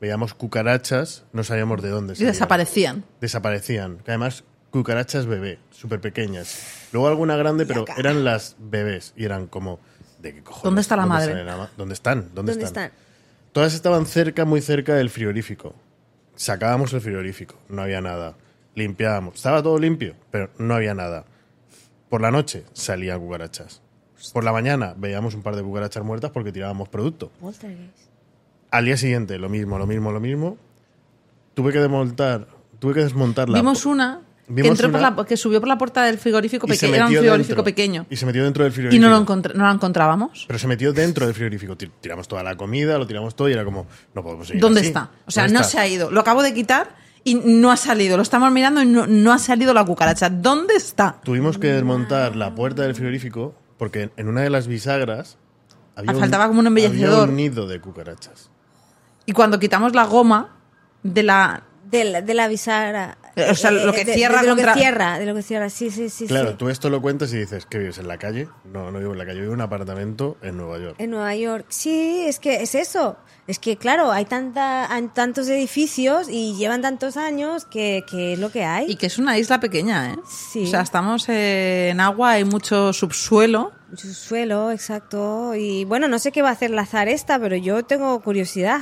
Veíamos cucarachas, no sabíamos de dónde Y desaparecían. Desaparecían. Que Además, cucarachas bebé, súper pequeñas. Luego alguna grande, pero eran las bebés. Y eran como, ¿de qué cojones? ¿Dónde está la madre? sale la ma- ¿Dónde están? ¿Dónde, ¿Dónde están? están? Todas estaban cerca, muy cerca del frigorífico. Sacábamos el frigorífico, no había nada. Limpiábamos, estaba todo limpio, pero no había nada. Por la noche salían cucarachas. Por la mañana veíamos un par de cucarachas muertas porque tirábamos producto. Poltergeist. Al día siguiente, lo mismo, lo mismo, lo mismo. Tuve que desmontar, tuve que desmontar la Vimos una que, entró por una- la- que subió por la puerta del frigorífico y pequeño. Era un frigorífico dentro. pequeño. Y se metió dentro del Y frigorífico. no, lo no la encontrábamos. Pero se metió dentro del frigorífico. Tir- Tiramos toda la comida, lo tiramos todo y era como, no podemos seguir ¿Dónde así. está? O sea, ¿Dónde no está? se ha ido. Lo acabo de quitar y no ha salido. Lo estamos mirando y no, no ha salido la cucaracha. ¿Dónde está? Tuvimos que desmontar la puerta del frigorífico porque en una de las bisagras había, faltaba como un embellecedor. había un nido de cucarachas. Y cuando quitamos la goma de la... De la, de la bisagra. O sea, lo que de- cierra de, lo contra- que cierra, de lo que cierra, sí, sí, sí. Claro, sí. tú esto lo cuentas y dices, ¿qué vives en la calle? No, no vivo en la calle, vivo en un apartamento en Nueva York. En Nueva York. Sí, es que es eso. Es que, claro, hay, tanta, hay tantos edificios y llevan tantos años que, que es lo que hay. Y que es una isla pequeña, ¿eh? Sí. O sea, estamos eh, en agua, hay mucho subsuelo. Mucho suelo, exacto. Y bueno, no sé qué va a hacer la zar esta, pero yo tengo curiosidad.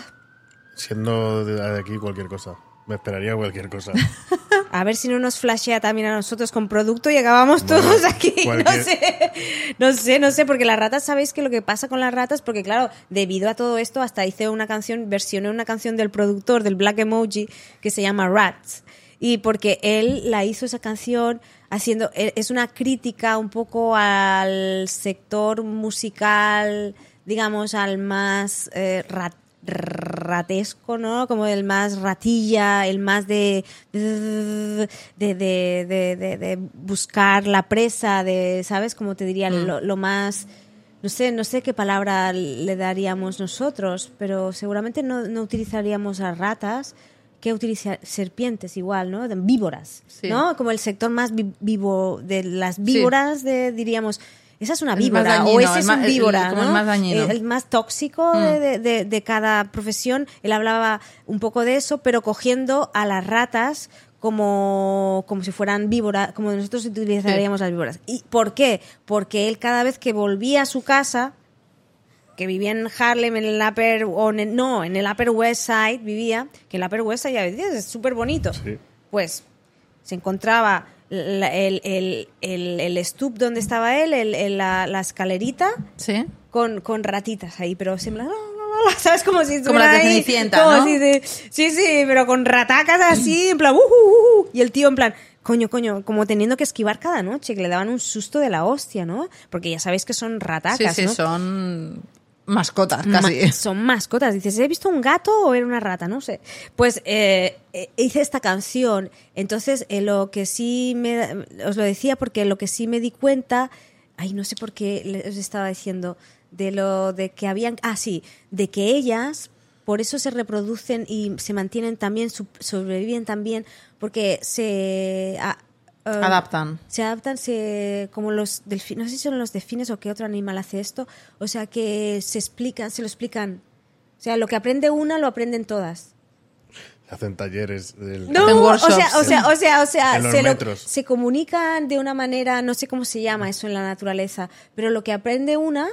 Siendo de aquí cualquier cosa. Me esperaría cualquier cosa. *laughs* A ver si no nos flashea también a nosotros con producto y acabamos Bueno, todos aquí. *laughs* cualquier- No sé, no sé, no sé, porque las ratas, ¿sabéis que lo que pasa con las ratas? Porque claro, debido a todo esto, hasta hice una canción, versioné una canción del productor del Black Emoji que se llama Rats. Y porque él la hizo esa canción haciendo, e- es una crítica un poco al sector musical, digamos, al más eh, rat- ratesco, ¿no? Como el más ratilla, el más de de, de, de, de- buscar la presa, de, ¿sabes? Como te diría, lo, lo más... No sé, no sé qué palabra le daríamos nosotros, pero seguramente no, no utilizaríamos a ratas que utilizar serpientes igual, ¿no? De víboras, Sí. ¿no? Como el sector más vi- vivo de las víboras, de, diríamos, esa es una El más víbora dañino, o ese el es más- un el- víbora, como el ¿no? más dañino. El- el más tóxico de, de- de- de cada profesión. Él hablaba un poco de eso, pero cogiendo a las ratas como, como si fueran víboras, como nosotros utilizaríamos las víboras. ¿Y por qué? Porque él cada vez que volvía a su casa, que vivía en Harlem, en el Upper, o en el- no, en el Upper West Side vivía, que el Upper West Side ya ves, es súper bonito. Sí. Pues se encontraba la- el, el, el, el stoop donde estaba él, el- la, la escalerita, ¿Sí? con, con ratitas ahí, pero siempre, *laughs* ¿sabes? Como si Como las de ahí, como ¿no? si de- sí, sí, pero con ratacas así, en plan, "Uh, uh, uh", y el tío en plan, coño, coño, como teniendo que esquivar cada noche, que le daban un susto de la hostia, ¿no? Porque ya sabéis que son Sí, ratacas, sí, ¿no? son mascotas Ma- casi. *laughs* son mascotas. Dices, ¿he visto un gato o era una rata? No sé. Pues eh, eh, hice esta canción. Entonces, eh, lo que sí me. Os lo decía porque lo que sí me di cuenta. Ay, no sé por qué les estaba diciendo. De lo de que habían. Ah, sí. De que ellas. Por eso se reproducen y se mantienen también, sobreviven también, porque se a- eh, Adaptan. se adaptan se, como los delfines, no sé si son los delfines o qué otro animal hace esto, o sea que se explican, se lo explican. O sea, lo que aprende una lo aprenden todas. Hacen talleres del... Hacen o workshops. sea, o sea, o sea, o sea, En los se, lo- se comunican de una manera, no sé cómo se llama eso en la naturaleza, pero lo que aprende una,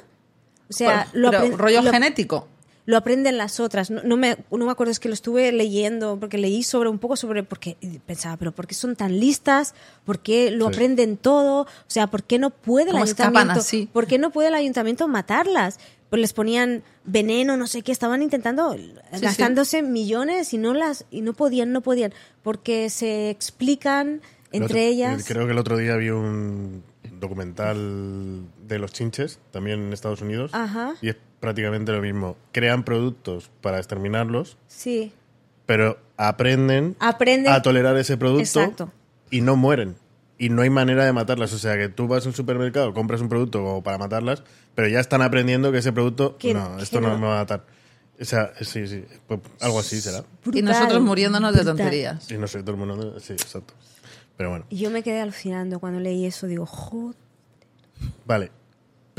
o sea, Pero lo, apren- rollo lo- genético. Lo aprenden las otras. No, no me, no me acuerdo, es que lo estuve leyendo, porque leí sobre un poco sobre, porque pensaba, pero ¿por qué son tan listas? ¿Por qué lo Sí. aprenden todo? O sea, ¿por qué no puede el ¿Cómo escapan ayuntamiento? así? ¿Por qué no puede el ayuntamiento matarlas? Pues les ponían veneno, no sé qué, estaban intentando, gastándose millones y no las, y no podían, no podían, porque se explican entre otro- ellas. Creo que el otro día vi un documental de los chinches, también en Estados Unidos, Ajá. y prácticamente lo mismo. Crean productos para exterminarlos, Sí. pero aprenden, Aprenden- a tolerar ese producto Exacto. y no mueren. Y no hay manera de matarlas. O sea, que tú vas a un supermercado, compras un producto como para matarlas, pero ya están aprendiendo que ese producto, no, esto no. no. me va a matar. O sea, sí, sí, pues algo así será. y nosotros muriéndonos de tonterías. Y no sé, todo el mundo, sí, exacto. Pero bueno, Y yo me quedé alucinando cuando leí eso, digo, joder. vale.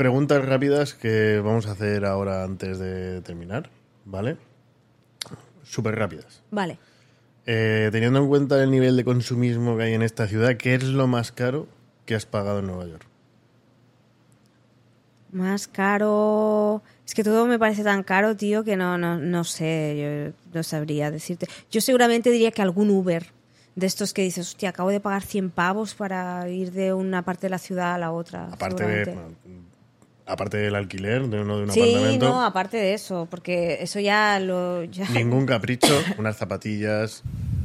Preguntas rápidas que vamos a hacer ahora antes de terminar, ¿vale? Súper rápidas. Vale. Eh, teniendo en cuenta el nivel de consumismo que hay en esta ciudad, ¿qué es lo más caro que has pagado en Nueva York? Más caro. Es que todo me parece tan caro, tío, que no, no, no sé, yo no sabría decirte. Yo seguramente diría que algún Uber de estos que dices, hostia, acabo de pagar 100 pavos para ir de una parte de la ciudad a la otra. Aparte de. Aparte del alquiler de uno de un Sí, apartamento, no, aparte de eso, porque eso ya lo. Ya... ningún *laughs* capricho, unas zapatillas,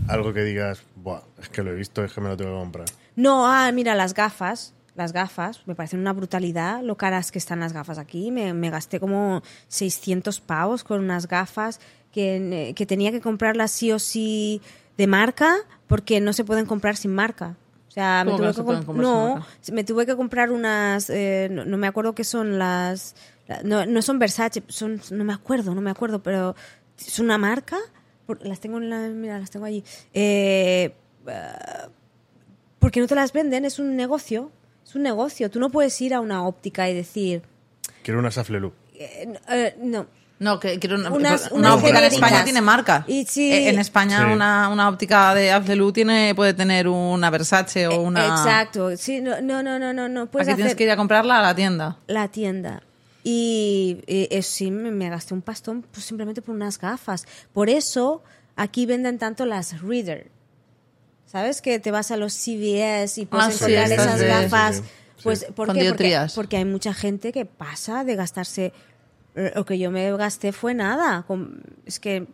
algo que digas, Buah, es que lo he visto, es que me lo tengo que comprar. No, ah, mira, las gafas. Las gafas, me parecen una brutalidad lo caras que están las gafas aquí. Me, me gasté como 600 pavos con unas gafas que, que tenía que comprarlas sí o sí de marca porque no se pueden comprar sin marca. O sea, me ¿Cómo que tuve no que no, me tuve que comprar unas, eh, no, no me acuerdo qué son las, la- no, no son Versace, son, no me acuerdo, no me acuerdo, pero es una marca, las tengo en la, mira, las tengo allí. Eh, porque no te las venden, es un negocio. Es un negocio. Tú no puedes ir a una óptica y decir. Quiero una Saflelu. eh, eh, no. No, que quiero una, Unas- una unas óptica en. España tiene marca. Y. Eh, En España Sí. una, una óptica de Aflelu tiene puede tener una Versace o una. Eh, Exacto. Sí, no, no, no, no, no. no puedes Aquí tienes hacer que ir a comprarla a la tienda. la tienda. Y eh, sí, me, me gasté un pastón pues, simplemente por unas gafas. Por eso aquí venden tanto las Reader. ¿Sabes? Que te vas a los CVS y puedes Ah, encontrar esas gafas. sí, sí, sí. Pues, Sí. ¿por qué? Porque, porque hay mucha gente que pasa de gastarse. Eh, Lo que yo me gasté fue nada. con- es que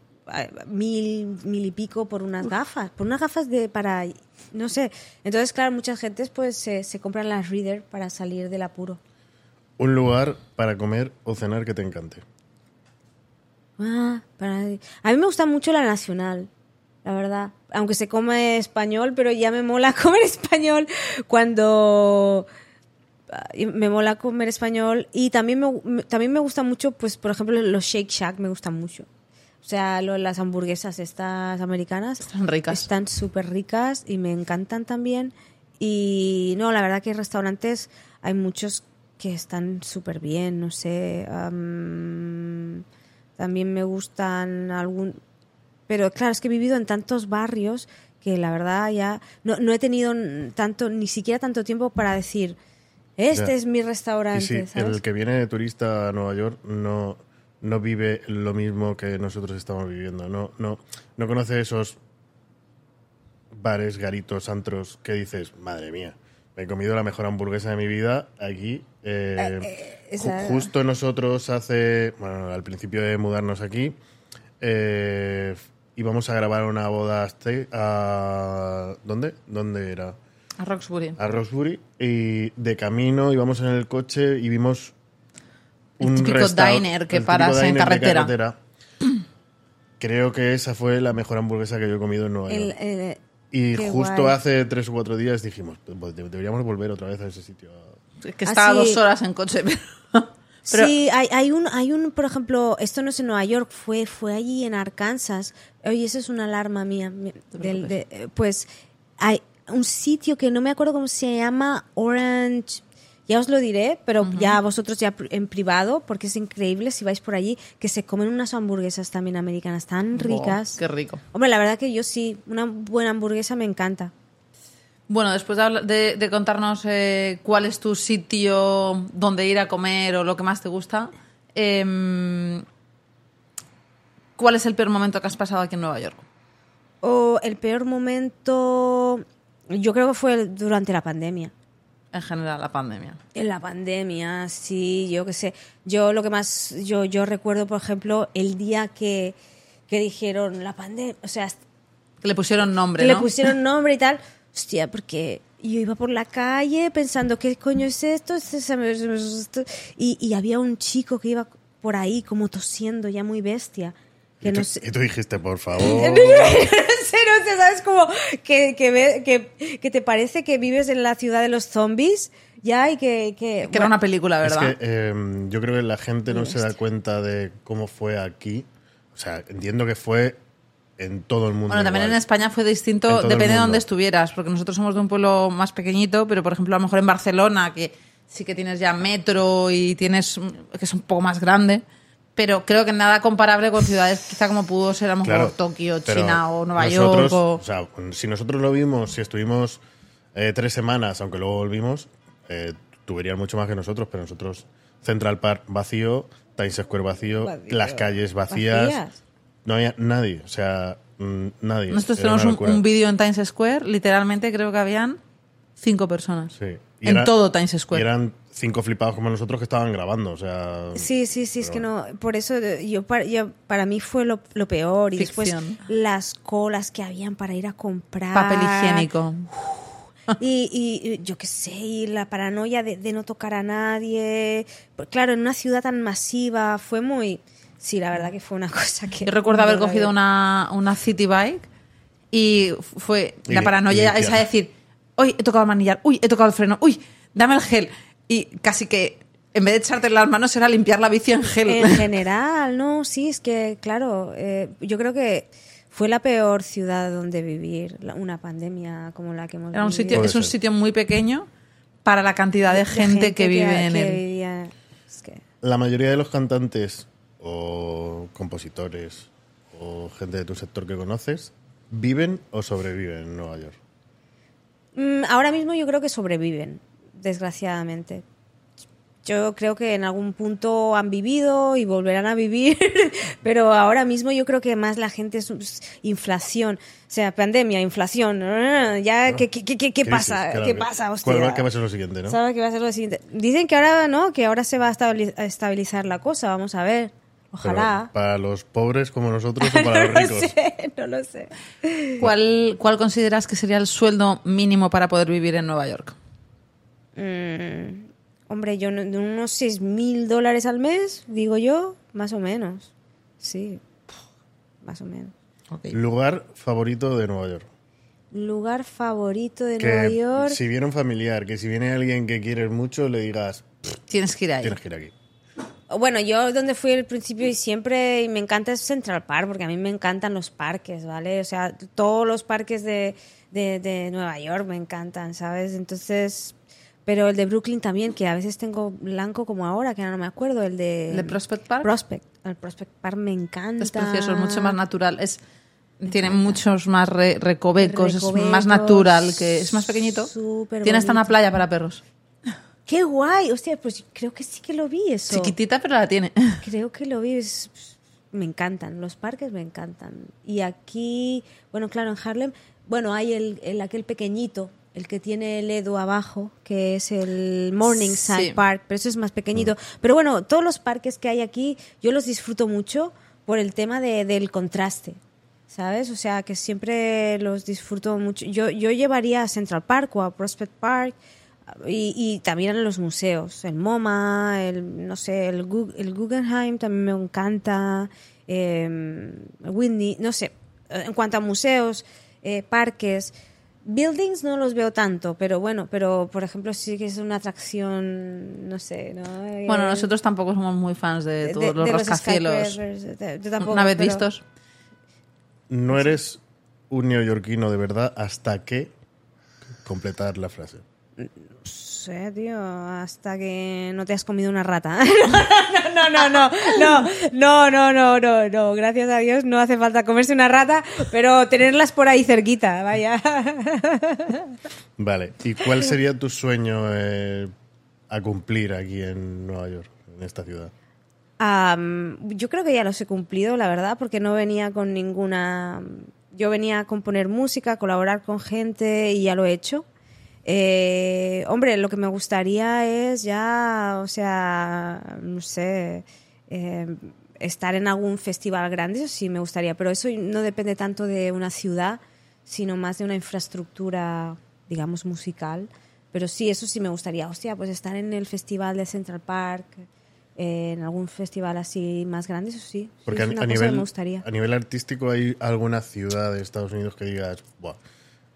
mil, mil y pico por unas gafas. Por unas gafas de para. No sé. Entonces, claro, muchas gentes pues se, se compran las Reader para salir del apuro. Un lugar para comer o cenar que te encante. Ah, para... A mí me gusta mucho la nacional, la verdad. Aunque se come español, pero ya me mola *laughs* comer español cuando me mola comer español y también me, también me gusta mucho, pues por ejemplo los Shake Shack me gustan mucho. O sea, lo- las hamburguesas estas americanas Están ricas. están súper ricas y me encantan también. Y no, la verdad que restaurantes hay muchos que están súper bien, no sé. am, también me gustan algún... Pero claro, es que he vivido en tantos barrios que la verdad ya no, no he tenido tanto, ni siquiera tanto tiempo para decir, este es mi Y restaurante, sí, ¿sabes? el que viene de turista a Nueva York no, no vive lo mismo que nosotros estamos viviendo. No, no, no conoce esos bares, garitos, antros que dices, madre mía, me he comido la mejor hamburguesa de mi vida aquí. eh, ju- esa- justo nosotros hace, bueno, al principio de mudarnos aquí, eh, íbamos a grabar una boda a ¿Dónde? ¿Dónde era? A Roxbury. a Roxbury y de camino íbamos en el coche y vimos El típico diner que paras en carretera. *clears throat* Creo que esa fue la mejor hamburguesa que yo he comido en Nueva El- York. el- y justo guay. hace tres o cuatro días dijimos, pues deberíamos volver otra vez a ese sitio. Es que está a sí. dos horas en coche. *laughs* Pero, pero- sí, hay, hay un, hay un, por ejemplo, esto no es en Nueva York, fue, fue allí en Arkansas. Oye, esa es una alarma mía. mi- del- de- eh, pues hay un sitio que no me acuerdo cómo se llama, Orange. Ya os lo diré, pero ya vosotros ya en privado, porque es increíble si vais por allí, que se comen unas hamburguesas también americanas tan ricas. Oh, qué rico. Hombre, la verdad que yo sí, una buena hamburguesa me encanta. Bueno, después de, habla- de- de contarnos eh, cuál es tu sitio donde ir a comer o lo que más te gusta, em, ¿Cuál es el peor momento que has pasado aquí en Nueva York? O el peor momento, yo creo que fue durante la pandemia. En general, la pandemia. En la pandemia, sí, yo qué sé. Yo lo que más, yo, yo recuerdo, por ejemplo, el día que, que dijeron la pandemia, o sea, Que le pusieron nombre, que ¿no? le pusieron *laughs* nombre y tal. Hostia, porque yo iba por la calle pensando, ¿qué coño es esto? Es- es- es- esto? Y, y había un chico que iba por ahí como tosiendo, ya muy bestia. Que y, tú, no sé, y tú dijiste, por *laughs* favor. en serio, o sea, ¿sabes? Como que, que, ve- que, que te parece que vives en la ciudad de los zombies, ya, y que... Que, Que era una película, Es ¿verdad? que eh, yo creo que la gente no se da cuenta de cómo fue aquí. O sea, entiendo que fue en todo el mundo. Bueno, también en igual. España fue En distinto, depende de dónde estuvieras, porque nosotros somos de un pueblo más pequeñito, pero por ejemplo, a lo mejor en Barcelona, que sí que tienes ya metro y tienes, que es un poco más grande, pero creo que nada comparable con ciudades quizá como pudo ser a lo mejor Claro, Tokio, China o Nueva nosotros, York. O... O sea, si nosotros lo vimos, si estuvimos eh, tres semanas, aunque luego volvimos, eh, tú verías mucho más que nosotros, pero nosotros, Central Park vacío, Times Square vacío, Vacío. las calles vacías, Vacías. No había nadie, o sea, mm, nadie. Nosotros Era tenemos un, un vídeo en Times Square, literalmente creo que habían cinco personas. Sí. Y En era- todo Times Y Square. eran cinco flipados como nosotros que estaban grabando, o sea... Sí, sí, sí, es que no, por eso yo, para, yo- para mí fue lo, lo peor y Ficción. después las colas que habían para ir a comprar. Papel higiénico. Y, y- y yo qué sé, y la paranoia de, de no tocar a nadie. Pues claro, en una ciudad tan masiva fue muy... Sí, la verdad que fue una *laughs* cosa que... Yo recuerdo haber cogido una, una city bike y fue Y- la paranoia esa de decir, uy, he tocado el manillar, uy, he tocado el freno, uy, dame el gel. Y casi que en vez de echarte las manos era limpiar la bici en gel. En *laughs* general, no, sí, es que, claro, eh, yo creo que fue la peor ciudad donde vivir una pandemia como la que hemos Era un vivido. sitio, es un sitio muy pequeño para la cantidad de De gente, que vive en que él. vivía- es que- La mayoría de los cantantes o compositores o gente de tu sector que conoces, ¿viven o sobreviven en Nueva York? Mm, ahora mismo yo creo que sobreviven, desgraciadamente. Yo creo que en algún punto han vivido y volverán a vivir, *laughs* pero ahora mismo yo creo que más la gente es inflación, o sea, pandemia, inflación, ya qué, qué, qué, qué Crisis, pasa, claro. qué pasa, ¿Cuál va- qué va a ser lo siguiente, no? ¿Sabe qué va a ser lo siguiente? Dicen que ahora no, que ahora se va a estabili- a estabilizar la cosa, vamos a ver. Pero, Ojalá. ¿Para los pobres como nosotros o *laughs* para los no ricos? lo sé, no lo sé. ¿Cuál, ¿Cuál consideras que sería el sueldo mínimo para poder vivir en Nueva York? Mm, hombre, yo no- de unos 6 mil dólares al mes, digo yo, más o menos. Sí, más o menos. Lugar favorito de Nueva York. Lugar favorito de Nueva York. si viene un familiar, que si viene alguien que quieres mucho, le digas, Tienes que ir ahí. tienes que ir aquí. Bueno, yo donde fui al principio y siempre y me encanta es Central Park, porque a mí me encantan los parques, ¿vale? O sea, todos los parques de, de, de Nueva York me encantan, ¿sabes? Entonces, pero el de Brooklyn también, que a veces tengo blanco como ahora, que ahora no me acuerdo, el de... ¿El de Prospect Park? Prospect. El Prospect Park me encanta. Es precioso, es mucho más natural. Es, tiene muchos más re- recovecos, es Recovecos, más natural, que es más pequeñito. súper Tiene hasta una playa para perros. ¡Qué guay! Hostia, pues creo que sí que lo vi eso. Chiquitita, pero la tiene. *laughs* Creo que lo vi. es- me encantan. Los parques me encantan. Y aquí, bueno, claro, en Harlem, bueno, hay el, el aquel pequeñito, el que tiene el Edu abajo, que es el Morningside Sí. Park, pero eso es más pequeñito. Pero bueno, todos los parques que hay aquí, yo los disfruto mucho por el tema de- del contraste. ¿Sabes? O sea, que siempre los disfruto mucho. Yo, yo llevaría a Central Park o a Prospect Park y, y también a los museos. El MoMA, el, no sé, el, Gu- el Guggenheim también me encanta. eh, Whitney, no sé. En cuanto a museos, eh, parques, buildings no los veo tanto, pero bueno, pero por ejemplo sí que es una atracción, no sé, ¿no? Bueno, nosotros tampoco somos muy fans de de- todos los de rascacielos. yo tampoco, Una vez pero- vistos. No eres un neoyorquino de verdad hasta que completar la frase. No sé, tío, hasta que no te has comido una rata. *laughs* No, no, no, no, no, no, no, no, no, gracias a Dios no hace falta comerse una rata, pero tenerlas por ahí cerquita, vaya. Vale, ¿y cuál sería tu sueño eh, a cumplir aquí en Nueva York, en esta ciudad? Yo creo que ya los he cumplido, la verdad, porque no venía con ninguna... Yo venía a componer música, a colaborar con gente y ya lo he hecho. Eh, hombre, lo que me gustaría es ya, o sea, no sé, eh, estar en algún festival grande, eso sí me gustaría, pero eso no depende tanto de una ciudad, sino más de una infraestructura, digamos, musical. Pero sí, eso sí me gustaría. Hostia, pues estar en el festival de Central Park, eh, en algún festival así más grande, eso sí. sí, Porque es a, una a cosa que nivel, me gustaría. a nivel artístico hay alguna ciudad de Estados Unidos que digas, Buah,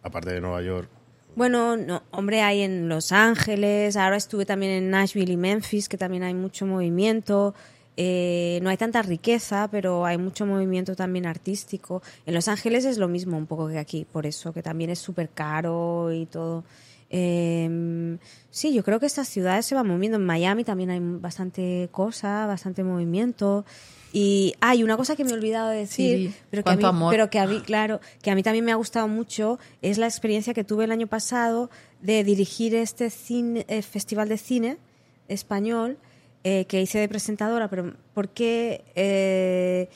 aparte de Nueva York, Bueno, no, hombre, hay en Los Ángeles, ahora estuve también en Nashville y Memphis, que también hay mucho movimiento. Eh, no hay tanta riqueza, pero hay mucho movimiento también artístico. En Los Ángeles es lo mismo un poco que aquí, por eso, que también es súper caro y todo. Eh, sí, yo creo que estas ciudades se van moviendo. En Miami también hay bastante cosa, bastante movimiento. Y hay una cosa que me he olvidado de decir, Sí, pero, que a mí, amor. pero que a mí, claro, que a mí también me ha gustado mucho, es la experiencia que tuve el año pasado de dirigir este cine, eh, festival de cine español eh, que hice de presentadora, pero porque eh,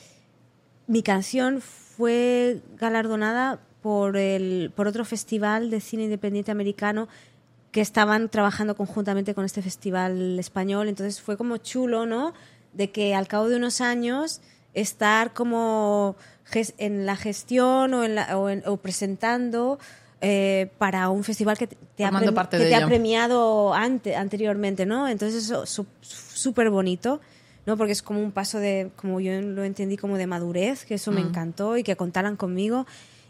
mi canción fue galardonada por, el, por otro festival de cine independiente americano que estaban trabajando conjuntamente con este festival español. Entonces fue como chulo, ¿no? De que al cabo de unos años estar como en la gestión o, en la- o en- o presentando eh, para un festival que te, te ha, que te premiado ante, anteriormente, ¿no? Entonces eso súper bonito, ¿no? Porque es como un paso de, como yo lo entendí, como de madurez, que eso me encantó y que contaran conmigo.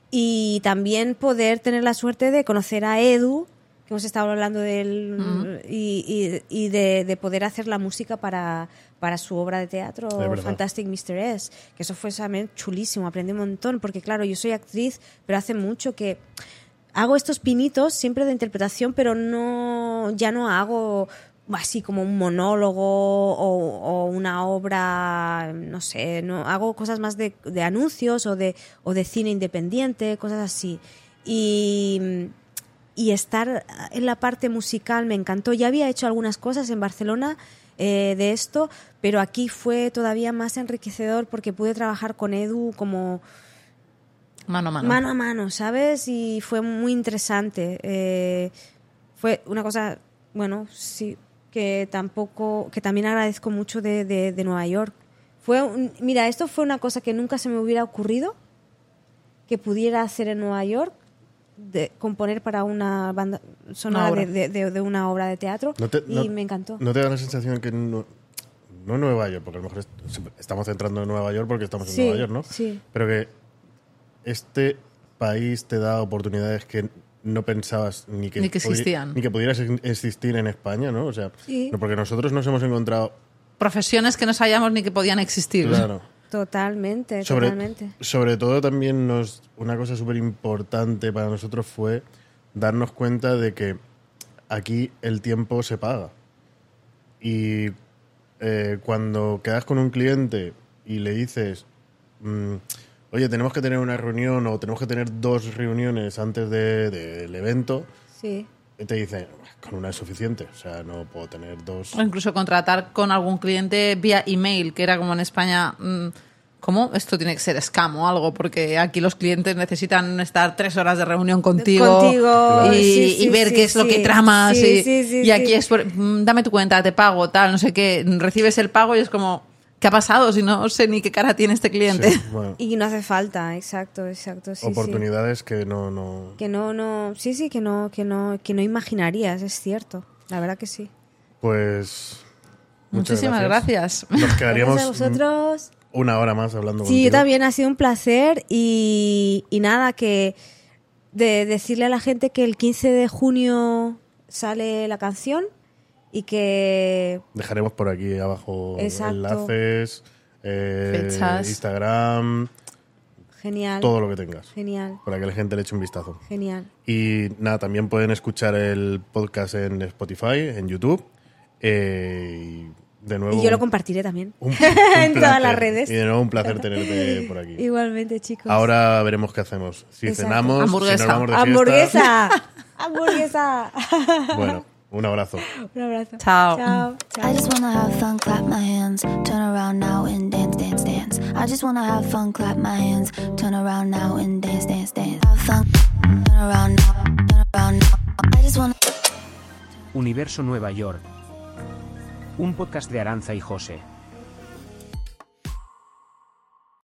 Y también poder tener la suerte de conocer a Edu, que hemos estado hablando de él, y, y- y de, de poder hacer la música para, para su obra de teatro. Fantastic Mr. S. Que eso fue también chulísimo, aprendí un montón, porque claro, yo soy actriz, pero hace mucho que hago estos pinitos siempre de interpretación, pero no ya no hago así como un monólogo o, o una obra, no sé, no hago cosas más de, de anuncios o de, o de cine independiente, cosas así. Y, y estar en la parte musical me encantó. Ya había hecho algunas cosas en Barcelona eh, de esto, pero aquí fue todavía más enriquecedor porque pude trabajar con Edu como Mano a mano. mano a mano, ¿sabes? Y fue muy interesante. Eh, fue una cosa, bueno, sí, que tampoco, que también agradezco mucho de, de- de Nueva York. Fue un- mira, esto fue una cosa que nunca se me hubiera ocurrido que pudiera hacer en Nueva York, de componer para una banda sonora Una obra. de, de- de- de una obra de teatro No te- y no- me encantó. ¿No te da la sensación que no, no Nueva York, porque a lo mejor est- estamos centrando en Nueva York porque estamos en Sí, Nueva York, ¿no? sí. Pero que este país te da oportunidades que no pensabas ni que, Ni que existían. ni que pudieras ex- existir en España, ¿no? O sea, Sí. porque nosotros nos hemos encontrado, Profesiones que no sabíamos ni que podían existir. claro. Totalmente, Sobre, totalmente. sobre todo también nos una cosa súper importante para nosotros fue darnos cuenta de que aquí el tiempo se paga. Y eh, cuando quedas con un cliente y le dices, mm, oye, tenemos que tener una reunión o tenemos que tener dos reuniones antes de- del evento, Sí. Y te dice, con una es suficiente, o sea, no puedo tener dos. O incluso contratar con algún cliente vía email, que era como en España. mm, ¿Cómo? Esto tiene que ser scam o algo, porque aquí los clientes necesitan estar tres horas de reunión contigo, Contigo, y, sí, sí, y ver sí, qué es lo que tramas. Sí, y sí, sí, y sí. aquí es, por, mm, dame tu cuenta, te pago, tal, no sé qué. Recibes el pago y es como, ¿qué ha pasado? Si no sé ni qué cara tiene este cliente. Sí, *laughs* bueno, Y no hace falta, exacto, exacto. Sí, sí. oportunidades que no, no, Que no, no, sí, sí, que no, que no, que no imaginarías, es cierto. La verdad que sí. Pues. Muchísimas gracias. Nos quedaríamos Gracias a vosotros. una hora más hablando Sí, contigo. yo también ha sido un placer y, y nada, que de decirle a la gente que el 15 de junio sale la canción y que Dejaremos por aquí abajo Exacto. enlaces, eh, Fechas. Instagram, genial, todo lo que tengas. genial, Para que la gente le eche un vistazo. genial. Y nada, también pueden escuchar el podcast en Spotify, en YouTube. eh, y de nuevo. Y yo lo compartiré también un- *laughs* un en todas las redes. Y de nuevo un placer tenerte por aquí. Igualmente, chicos. Ahora veremos qué hacemos. Si Exacto. cenamos, Hamburguesa. si nos vamos de fiesta. ¡Hamburguesa! *laughs* ¡Hamburguesa! Bueno, Un abrazo. Un abrazo. Chao. Chao. I just wanna have fun, clap my hands, turn around now and dance, dance, dance. I just wanna have fun, clap my hands, turn around now and dance, dance, dance. Have fun, turn around now, turn around now. I just wanna. Universo Nueva York. Un podcast de Aranza y José.